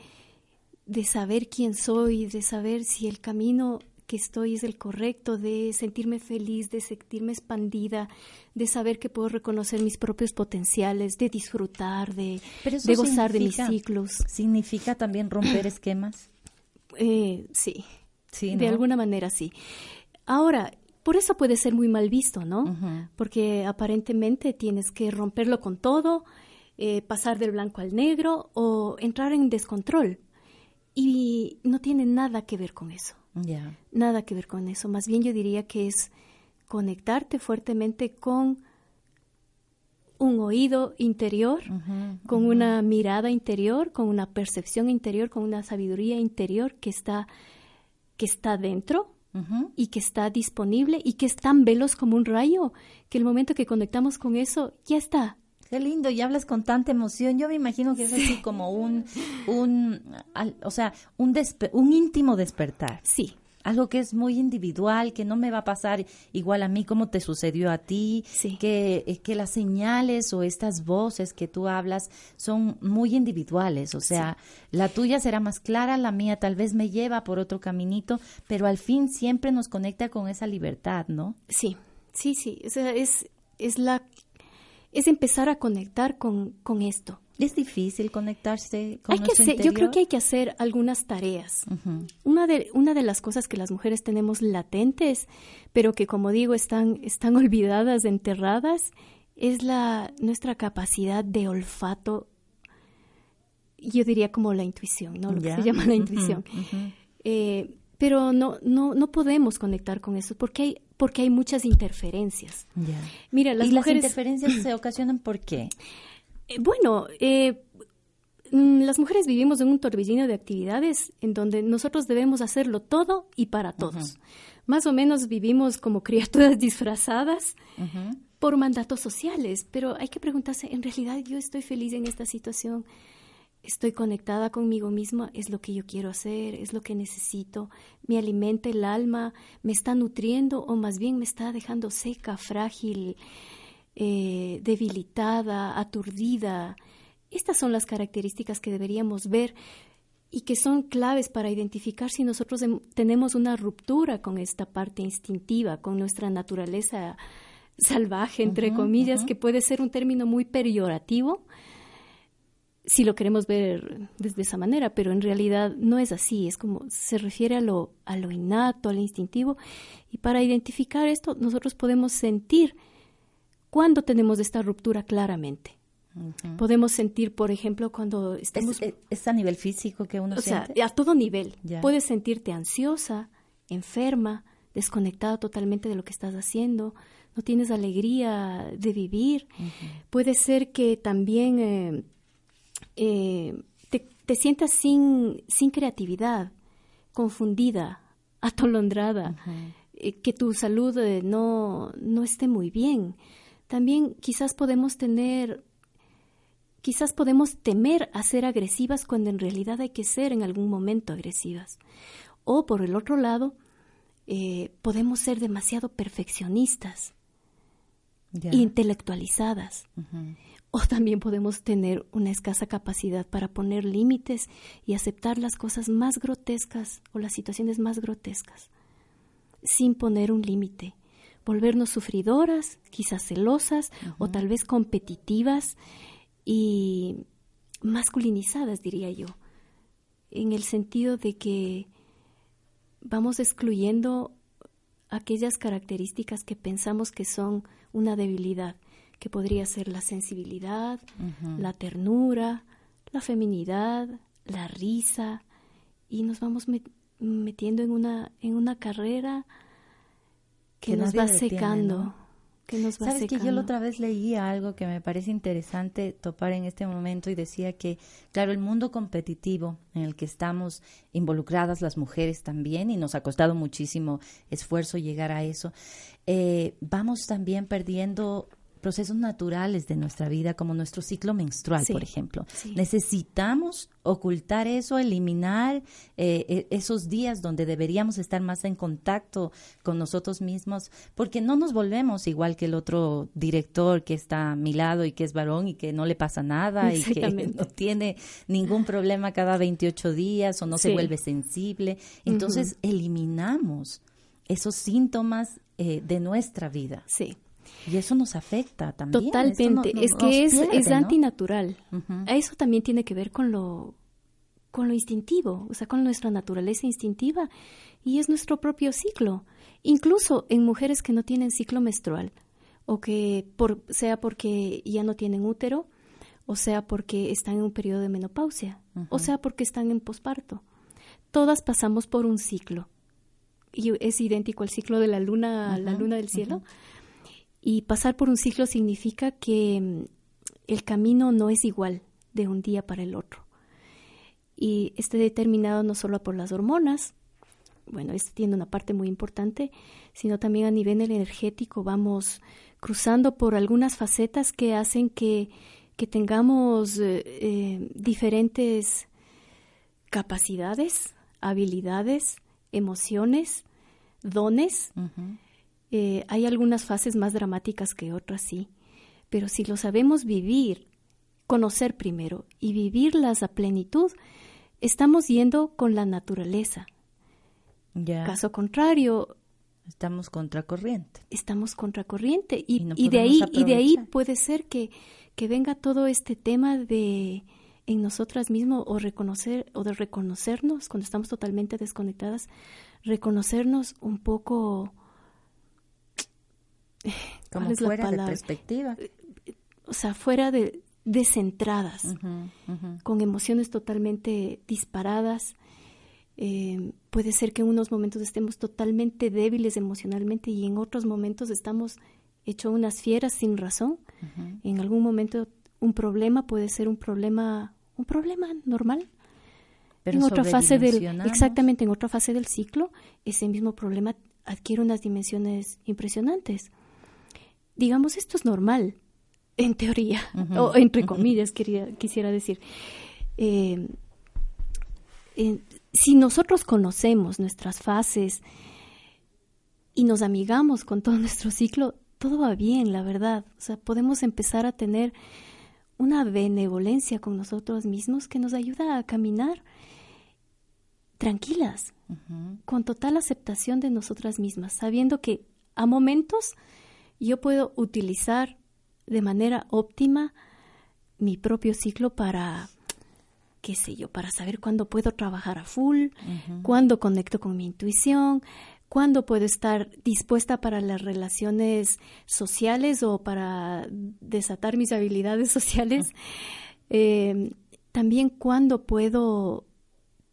Speaker 14: de saber quién soy, de saber si el camino que estoy es el correcto, de sentirme feliz, de sentirme expandida, de saber que puedo reconocer mis propios potenciales, de disfrutar, de, de gozar de mis ciclos.
Speaker 5: ¿Significa también romper esquemas?
Speaker 14: Eh, sí,
Speaker 5: Sí,
Speaker 14: de alguna manera sí. Ahora, por eso puede ser muy mal visto, ¿no? Porque aparentemente tienes que romperlo con todo, eh, pasar del blanco al negro o entrar en descontrol. Y no tiene nada que ver con eso. Nada que ver con eso. Más bien yo diría que es conectarte fuertemente con un oído interior, con una mirada interior, con una percepción interior, con una sabiduría interior que está, que está dentro y que está disponible y que es tan veloz como un rayo que el momento que conectamos con eso ya está.
Speaker 5: Qué lindo, y hablas con tanta emoción. Yo me imagino que es así como un, un, al- o sea, un, despe- un íntimo despertar.
Speaker 14: Sí.
Speaker 5: Algo que es muy individual, que no me va a pasar igual a mí como te sucedió a ti, que, eh, que las señales o estas voces que tú hablas son muy individuales, o sea, la tuya será más clara, la mía tal vez me lleva por otro caminito, pero al fin siempre nos conecta con esa libertad, ¿no?
Speaker 14: Sí, sí, sí. O sea, es, es la es empezar a conectar con, con esto.
Speaker 5: Es difícil conectarse con
Speaker 14: hay que hacer, Yo creo que hay que hacer algunas tareas. Una de, una de las cosas que las mujeres tenemos latentes, pero que como digo están, están olvidadas, enterradas, es la, nuestra capacidad de olfato, yo diría como la intuición, ¿no? Lo que se llama la intuición. Eh, pero no, no, no podemos conectar con eso porque hay, porque hay muchas interferencias. Mira, las
Speaker 5: ¿Y
Speaker 14: mujeres...
Speaker 5: las interferencias se ocasionan por qué?
Speaker 14: Eh, Bueno, eh, mm, las mujeres vivimos en un torbellino de actividades en donde nosotros debemos hacerlo todo y para todos. Más o menos vivimos como criaturas disfrazadas por mandatos sociales, pero hay que preguntarse, ¿en realidad yo estoy feliz en esta situación? ¿Estoy conectada conmigo misma? ¿Es lo que yo quiero hacer? ¿Es lo que necesito? ¿Me alimenta el alma? ¿Me está nutriendo o más bien me está dejando seca, frágil? eh, debilitada, aturdida. Estas son las características que deberíamos ver y que son claves para identificar si nosotros em- tenemos una ruptura con esta parte instintiva, con nuestra naturaleza salvaje, entre comillas, que puede ser un término muy peyorativo si lo queremos ver desde esa manera, pero en realidad no es así, es como se refiere a lo, a lo innato, al instintivo, y para identificar esto nosotros podemos sentir cuando tenemos esta ruptura claramente. Podemos sentir, por ejemplo, cuando estamos...
Speaker 5: ¿Es, a nivel físico que uno
Speaker 14: o sea, a todo nivel. Puedes sentirte ansiosa, enferma, desconectada totalmente de lo que estás haciendo, no tienes alegría de vivir. Puede ser que también eh, eh, te, sientas sin, sin creatividad, confundida, atolondrada, eh, que tu salud no, no esté muy bien. También quizás podemos tener Quizás podemos temer a ser agresivas cuando en realidad hay que ser en algún momento agresivas. O por el otro lado, eh, podemos ser demasiado perfeccionistas, intelectualizadas. O también podemos tener una escasa capacidad para poner límites y aceptar las cosas más grotescas o las situaciones más grotescas, sin poner un límite. Volvernos sufridoras, quizás celosas o tal vez competitivas y masculinizadas, diría yo, en el sentido de que vamos excluyendo aquellas características que pensamos que son una debilidad, que podría ser la sensibilidad, la ternura, la feminidad, la risa, y nos vamos metiendo en una, en una carrera que, nos va secando.
Speaker 5: Sabes que yo la otra vez leía algo que me parece interesante topar en este momento y decía que, claro, el mundo competitivo en el que estamos involucradas las mujeres también y nos ha costado muchísimo esfuerzo llegar a eso, eh, vamos también perdiendo procesos naturales de nuestra vida, como nuestro ciclo menstrual, por ejemplo. Necesitamos ocultar eso, eliminar eh, e, esos días donde deberíamos estar más en contacto con nosotros mismos, porque no nos volvemos igual que el otro director que está a mi lado y que es varón y que no le pasa nada y que no tiene ningún problema cada 28 días o no se vuelve sensible. Entonces, eliminamos esos síntomas eh, de nuestra vida.
Speaker 14: Sí.
Speaker 5: Y eso nos afecta también.
Speaker 14: Totalmente. es que es, es antinatural. Eso también tiene que ver con lo, con lo instintivo, o sea, con nuestra naturaleza instintiva. Y es nuestro propio ciclo. Incluso en mujeres que no tienen ciclo menstrual, o que por, sea porque ya no tienen útero, o sea porque están en un periodo de menopausia, o sea porque están en posparto. Todas pasamos por un ciclo. Y es idéntico al ciclo de la luna, la luna del cielo. Y pasar por un ciclo significa que mm, el camino no es igual de un día para el otro. Y esté determinado no solo por las hormonas, bueno, esto tiene una parte muy importante, sino también a nivel energético vamos cruzando por algunas facetas que hacen que, que tengamos eh, eh, diferentes capacidades, habilidades, emociones, dones. Eh, hay algunas fases más dramáticas que otras, sí, pero si lo sabemos vivir, conocer primero y vivirlas a plenitud, estamos yendo con la naturaleza. Ya. Caso contrario,
Speaker 5: estamos contracorriente.
Speaker 14: Estamos contracorriente y, y, de ahí y de ahí puede ser que, que venga todo este tema de en nosotras mismos o reconocer o de reconocernos cuando estamos totalmente desconectadas, reconocernos un poco
Speaker 5: como fuera de perspectiva.
Speaker 14: O sea, fuera de descentradas, con emociones totalmente disparadas. Eh, puede ser que en unos momentos estemos totalmente débiles emocionalmente y en otros momentos estamos hechos unas fieras sin razón. En algún momento un problema puede ser un problema, un problema normal. Pero en otra fase del exactamente en otra fase del ciclo ese mismo problema adquiere unas dimensiones impresionantes digamos, esto es normal, en teoría, o entre comillas, quería, quisiera decir. Eh, si nosotros conocemos nuestras fases y nos amigamos con todo nuestro ciclo, todo va bien, la verdad. O sea, podemos empezar a tener una benevolencia con nosotros mismos que nos ayuda a caminar tranquilas, con total aceptación de nosotras mismas, sabiendo que a momentos yo puedo utilizar de manera óptima mi propio ciclo para, qué sé yo, para saber cuándo puedo trabajar a full, cuándo conecto con mi intuición, cuándo puedo estar dispuesta para las relaciones sociales o para desatar mis habilidades sociales. Eh, también cuándo puedo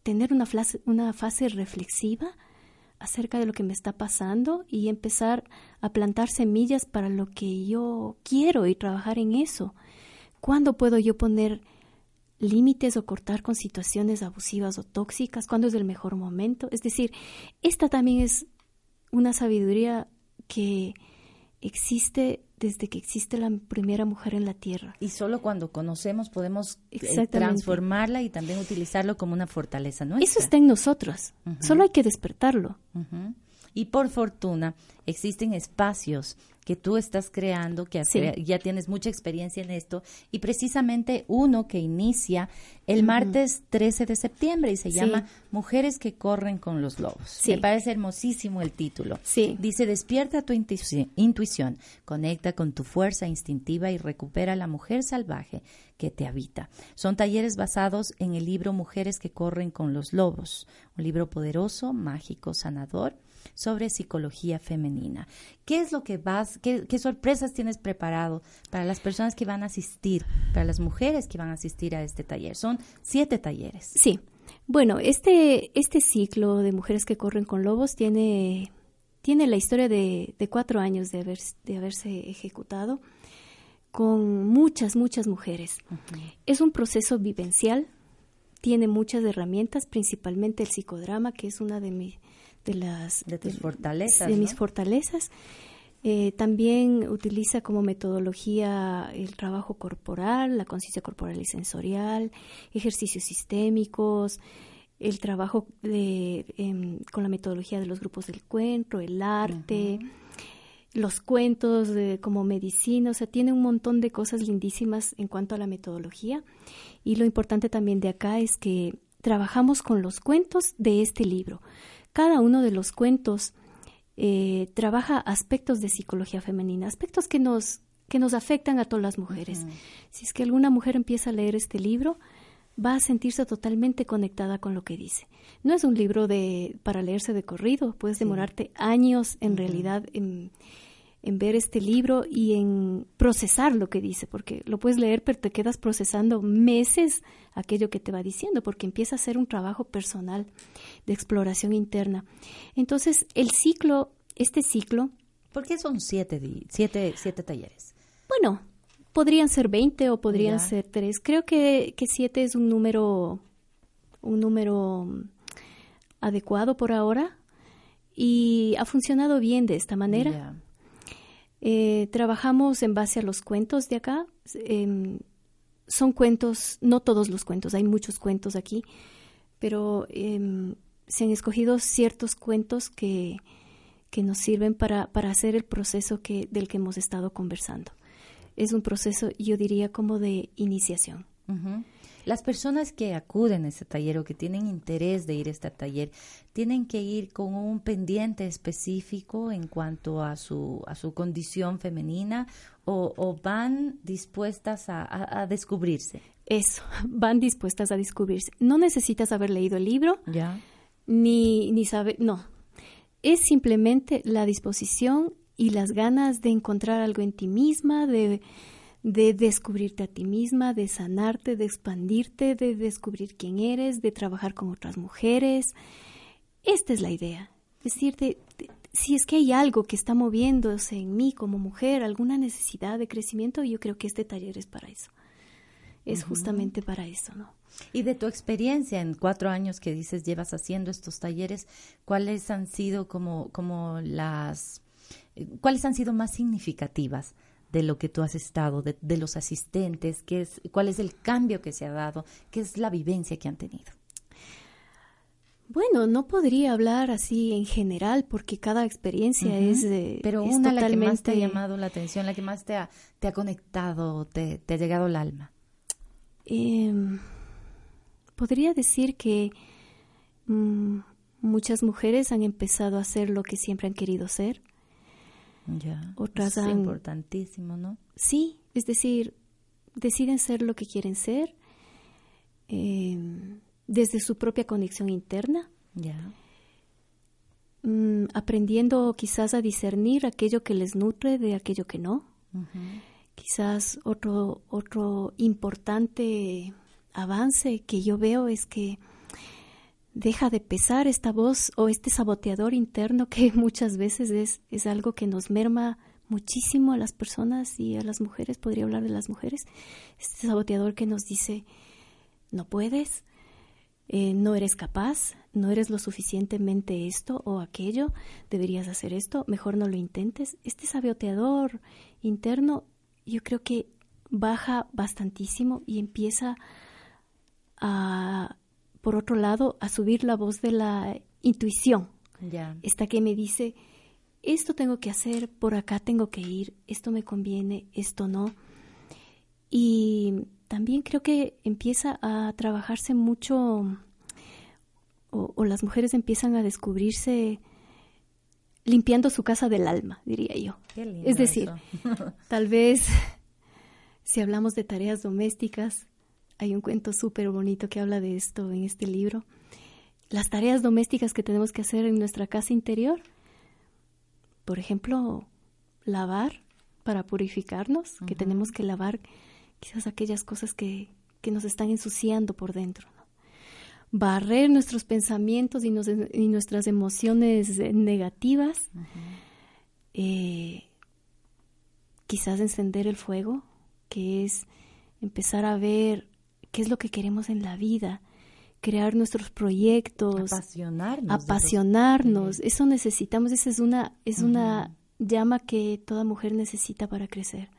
Speaker 14: tener una, una fase reflexiva acerca de lo que me está pasando y empezar a plantar semillas para lo que yo quiero y trabajar en eso. ¿Cuándo puedo yo poner límites o cortar con situaciones abusivas o tóxicas? ¿Cuándo es el mejor momento? Es decir, esta también es una sabiduría que existe desde que existe la primera mujer en la tierra.
Speaker 5: Y solo cuando conocemos podemos eh, transformarla y también utilizarlo como una fortaleza nuestra.
Speaker 14: Eso está en nosotros, solo hay que despertarlo.
Speaker 5: Y por fortuna existen espacios que tú estás creando, que ya tienes mucha experiencia en esto, y precisamente uno que inicia el martes 13 de septiembre y se llama Mujeres que corren con los lobos. Me parece hermosísimo el título. Dice, despierta tu intuición, conecta con tu fuerza instintiva y recupera la mujer salvaje que te habita. Son talleres basados en el libro Mujeres que corren con los lobos, un libro poderoso, mágico, sanador sobre psicología femenina. ¿Qué es lo que vas, qué, sorpresas tienes preparado para las personas que van a asistir, para las mujeres que van a asistir a este taller? Son siete talleres.
Speaker 14: Sí. Bueno, este, este ciclo de mujeres que corren con lobos tiene, tiene la historia de, cuatro años de, haber, de haberse ejecutado con muchas, muchas mujeres. Es un proceso vivencial, tiene muchas herramientas, principalmente el psicodrama, que es una de, mis de las
Speaker 5: de tus fortalezas,
Speaker 14: de mis fortalezas. Eh, también utiliza como metodología el trabajo corporal, la conciencia corporal y sensorial, ejercicios sistémicos, el trabajo de, em, con la metodología de los grupos del cuento, el arte, los cuentos de, como medicina, o sea, tiene un montón de cosas lindísimas en cuanto a la metodología. Y lo importante también de acá es que trabajamos con los cuentos de este libro cada uno de los cuentos eh, trabaja aspectos de psicología femenina, aspectos que nos, que nos afectan a todas las mujeres. Si es que alguna mujer empieza a leer este libro, va a sentirse totalmente conectada con lo que dice. No es un libro de para leerse de corrido, puedes demorarte años en realidad en en ver este libro y en procesar lo que dice, porque lo puedes leer, pero te quedas procesando meses aquello que te va diciendo, porque empieza a ser un trabajo personal de exploración interna. Entonces, el ciclo, este ciclo...
Speaker 5: ¿Por qué son siete, siete, siete talleres?
Speaker 14: Bueno, podrían ser veinte o podrían ser tres. Creo que, que siete es un número, un número adecuado por ahora y ha funcionado bien de esta manera. Eh, trabajamos en base a los cuentos de acá. Em, son cuentos, no todos los cuentos, hay muchos cuentos aquí, pero em, se han escogido ciertos cuentos que, que nos sirven para, para hacer el proceso que, del que hemos estado conversando. Es un proceso, yo diría, como de iniciación.
Speaker 5: Las personas que acuden a este taller o que tienen interés de ir a este taller, tienen que ir con un pendiente específico en cuanto a su, a su condición femenina o, van dispuestas a, descubrirse.
Speaker 14: Eso, van dispuestas a descubrirse. No necesitas haber leído el libro,
Speaker 5: ya.
Speaker 14: ni, ni saber, no. Es simplemente la disposición y las ganas de encontrar algo en ti misma, de de descubrirte a ti misma, de sanarte, de expandirte, de descubrir quién eres, de trabajar con otras mujeres. Esta es la idea. Es decir, si es que hay algo que está moviéndose en mí como mujer, alguna necesidad de crecimiento, yo creo que este taller es para eso. Es justamente para eso, ¿no?
Speaker 5: Y de tu experiencia en cuatro años que dices llevas haciendo estos talleres, ¿cuáles han sido como, como las, eh, cuáles han sido más significativas de lo que tú has estado, de, los asistentes, qué es, cuál es el cambio que se ha dado, qué es la vivencia que han tenido.
Speaker 14: Bueno, no podría hablar así en general porque cada experiencia es de...
Speaker 5: Pero una la que más te ha llamado la atención, la que más te ha, te ha conectado, te, te ha llegado al alma.
Speaker 14: Em, podría decir que mm, muchas mujeres han empezado a hacer lo que siempre han querido ser
Speaker 5: Ya.
Speaker 14: Otras
Speaker 5: es
Speaker 14: han-
Speaker 5: importantísimo, ¿no?
Speaker 14: Sí, es decir, deciden ser lo que quieren ser eh, desde su propia conexión interna,
Speaker 5: Ya.
Speaker 14: mm, aprendiendo quizás a discernir aquello que les nutre de aquello que no. Quizás otro, otro importante avance que yo veo es que deja de pesar esta voz o este saboteador interno que muchas veces es, es algo que nos merma muchísimo a las personas y a las mujeres, podría hablar de las mujeres, este saboteador que nos dice, no puedes, eh, no eres capaz, no eres lo suficientemente esto o aquello, deberías hacer esto, mejor no lo intentes. Este saboteador interno yo creo que baja bastantísimo y empieza a, por otro lado, a subir la voz de la intuición.
Speaker 5: Ya.
Speaker 14: Esta que me dice, esto tengo que hacer, por acá tengo que ir, esto me conviene, esto no. Y también creo que empieza a trabajarse mucho, o, o las mujeres empiezan a descubrirse limpiando su casa del alma, diría yo.
Speaker 5: Qué lindo
Speaker 14: es decir, tal vez si hablamos de tareas domésticas, hay un cuento súper bonito que habla de esto en este libro. Las tareas domésticas que tenemos que hacer en nuestra casa interior, por ejemplo, lavar para purificarnos, que tenemos que lavar quizás aquellas cosas que, que nos están ensuciando por dentro. ¿no? Barrer nuestros pensamientos y, nos- y nuestras emociones eh, negativas. Eh, quizás encender el fuego, que es empezar a ver qué es lo que queremos en la vida, crear nuestros proyectos,
Speaker 5: Apasionarnos
Speaker 14: apasionarnos. Eso necesitamos, esa es una es una llama que toda mujer necesita para crecer.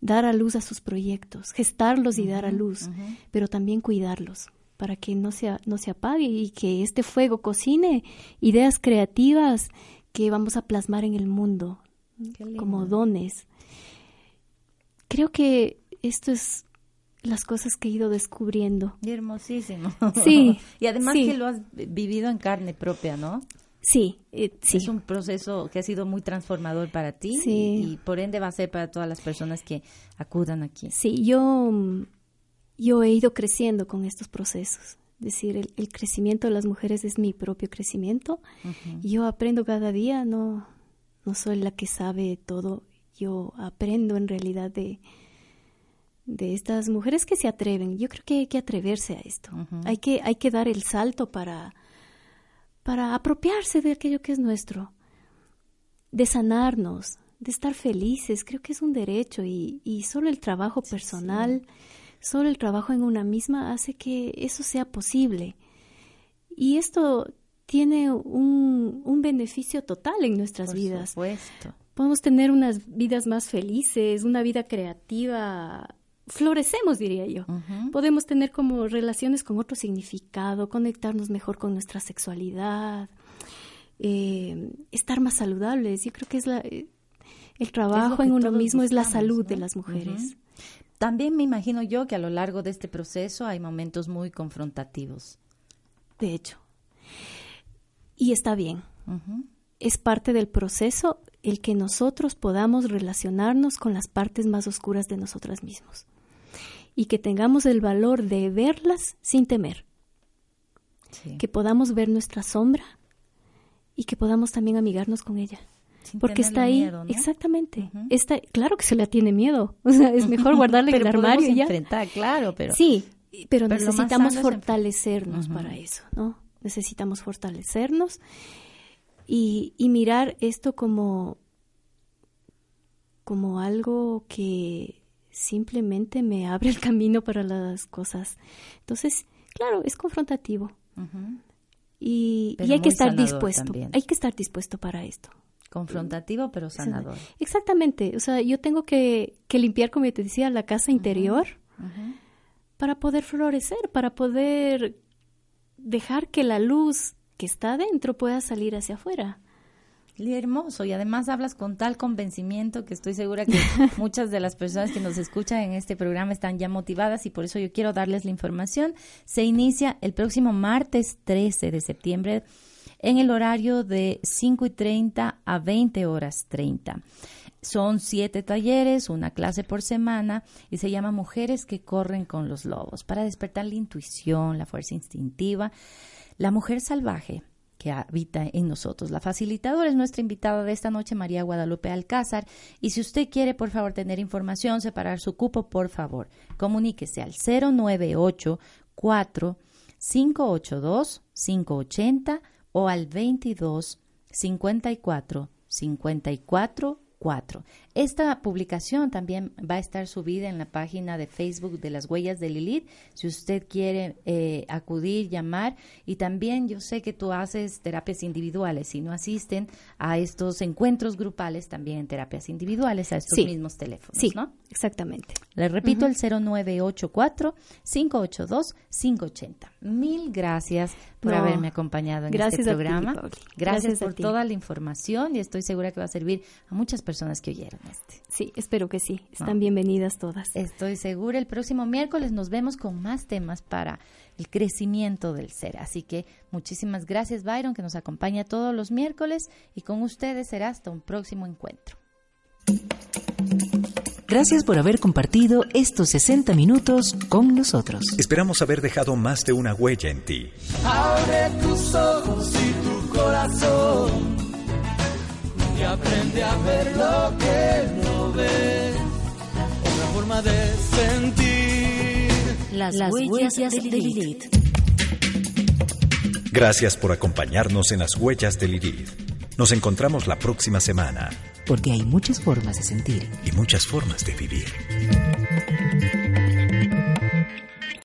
Speaker 14: Dar a luz a sus proyectos, gestarlos y dar a luz, pero también cuidarlos para que no se, no se apague y que este fuego cocine ideas creativas que vamos a plasmar en el mundo como dones. Creo que esto es las cosas que he ido descubriendo.
Speaker 5: Y hermosísimo.
Speaker 14: Sí,
Speaker 5: y además
Speaker 14: sí.
Speaker 5: que lo has vivido en carne propia, ¿no?
Speaker 14: Sí, eh, sí.
Speaker 5: Es un proceso que ha sido muy transformador para ti
Speaker 14: Sí.
Speaker 5: y, y por ende va a ser para todas las personas que acudan aquí.
Speaker 14: Sí, yo, mm, yo he ido creciendo con estos procesos. Es decir, el, el crecimiento de las mujeres es mi propio crecimiento. Yo aprendo cada día, no, no soy la que sabe todo. Yo aprendo en realidad de, de estas mujeres que se atreven. Yo creo que hay que atreverse a esto. hay, que, hay que dar el salto para, para apropiarse de aquello que es nuestro, de sanarnos, de estar felices. Creo que es un derecho y, y solo el trabajo personal, solo el trabajo en una misma hace que eso sea posible. Y esto tiene un, un beneficio total en nuestras
Speaker 5: Por
Speaker 14: vidas.
Speaker 5: supuesto.
Speaker 14: Podemos tener unas vidas más felices, una vida creativa. Florecemos, diría yo. Podemos tener como relaciones con otro significado, conectarnos mejor con nuestra sexualidad, eh, estar más saludables. Yo creo que es la, eh, el trabajo en uno mismo es la salud
Speaker 5: ¿no?
Speaker 14: de las mujeres.
Speaker 5: También me imagino yo que a lo largo de este proceso hay momentos muy confrontativos.
Speaker 14: De hecho. Y está bien. Es parte del proceso el que nosotros podamos relacionarnos con las partes más oscuras de nosotras mismos. Y que tengamos el valor de verlas sin temer.
Speaker 5: Sí.
Speaker 14: Que podamos ver nuestra sombra y que podamos también amigarnos con ella.
Speaker 5: Sin
Speaker 14: Porque está ahí,
Speaker 5: miedo, ¿no?
Speaker 14: exactamente. Está, claro que se la tiene miedo. O sea, es mejor guardarla en el armario y ya.
Speaker 5: enfrentar, claro, pero
Speaker 14: Sí, pero, necesitamos fortalecernos para eso, ¿no? Necesitamos fortalecernos y, y mirar esto como, como algo que simplemente me abre el camino para las cosas. Entonces, claro, es confrontativo. Y, hay que estar dispuesto.
Speaker 5: también.
Speaker 14: Hay que estar dispuesto para esto.
Speaker 5: confrontativo pero sanador.
Speaker 14: Exactamente. O sea, yo tengo que, que limpiar, como te decía, la casa interior para poder florecer, para poder dejar que la luz que está adentro pueda salir hacia afuera.
Speaker 5: Y hermoso, y además hablas con tal convencimiento que estoy segura que muchas de las personas que nos escuchan en este programa están ya motivadas y por eso yo quiero darles la información. Se inicia el próximo martes 13 de septiembre en el horario de 5 y 30 a 20 horas 30. Son siete talleres, una clase por semana y se llama Mujeres que corren con los lobos para despertar la intuición, la fuerza instintiva, la mujer salvaje que habita en nosotros. La facilitadora es nuestra invitada de esta noche, María Guadalupe Alcázar. Y si usted quiere, por favor, tener información, separar su cupo, por favor, comuníquese al 098 4 582 580 o al 22 54 54 4. Esta publicación también va a estar subida en la página de Facebook de las huellas de Lilith. Si usted quiere eh, acudir, llamar, y también yo sé que tú haces terapias individuales. Si no asisten a estos encuentros grupales, también en terapias individuales, a estos mismos teléfonos.
Speaker 14: Sí, ¿no? exactamente.
Speaker 5: Le repito, el 0984-582-580. Mil gracias por haberme acompañado en este programa. gracias, gracias, por toda la información y estoy segura que va a servir a muchas personas que oyeron este.
Speaker 14: Sí, espero que sí. Están bienvenidas todas.
Speaker 5: Estoy segura. El próximo miércoles nos vemos con más temas para el crecimiento del ser. Así que muchísimas gracias, Byron, que nos acompaña todos los miércoles y con ustedes será hasta un próximo encuentro.
Speaker 2: Gracias por haber compartido estos 60 minutos con nosotros.
Speaker 1: Esperamos haber dejado más de una huella en ti.
Speaker 4: Abre tus ojos y tu corazón y aprende a ver lo que no ves. Otra forma de sentir
Speaker 2: las, huellas, de Lilith.
Speaker 1: Gracias por acompañarnos en las huellas de Lilith. Nos encontramos la próxima semana.
Speaker 2: Porque hay muchas formas de sentir.
Speaker 1: Y muchas formas de vivir.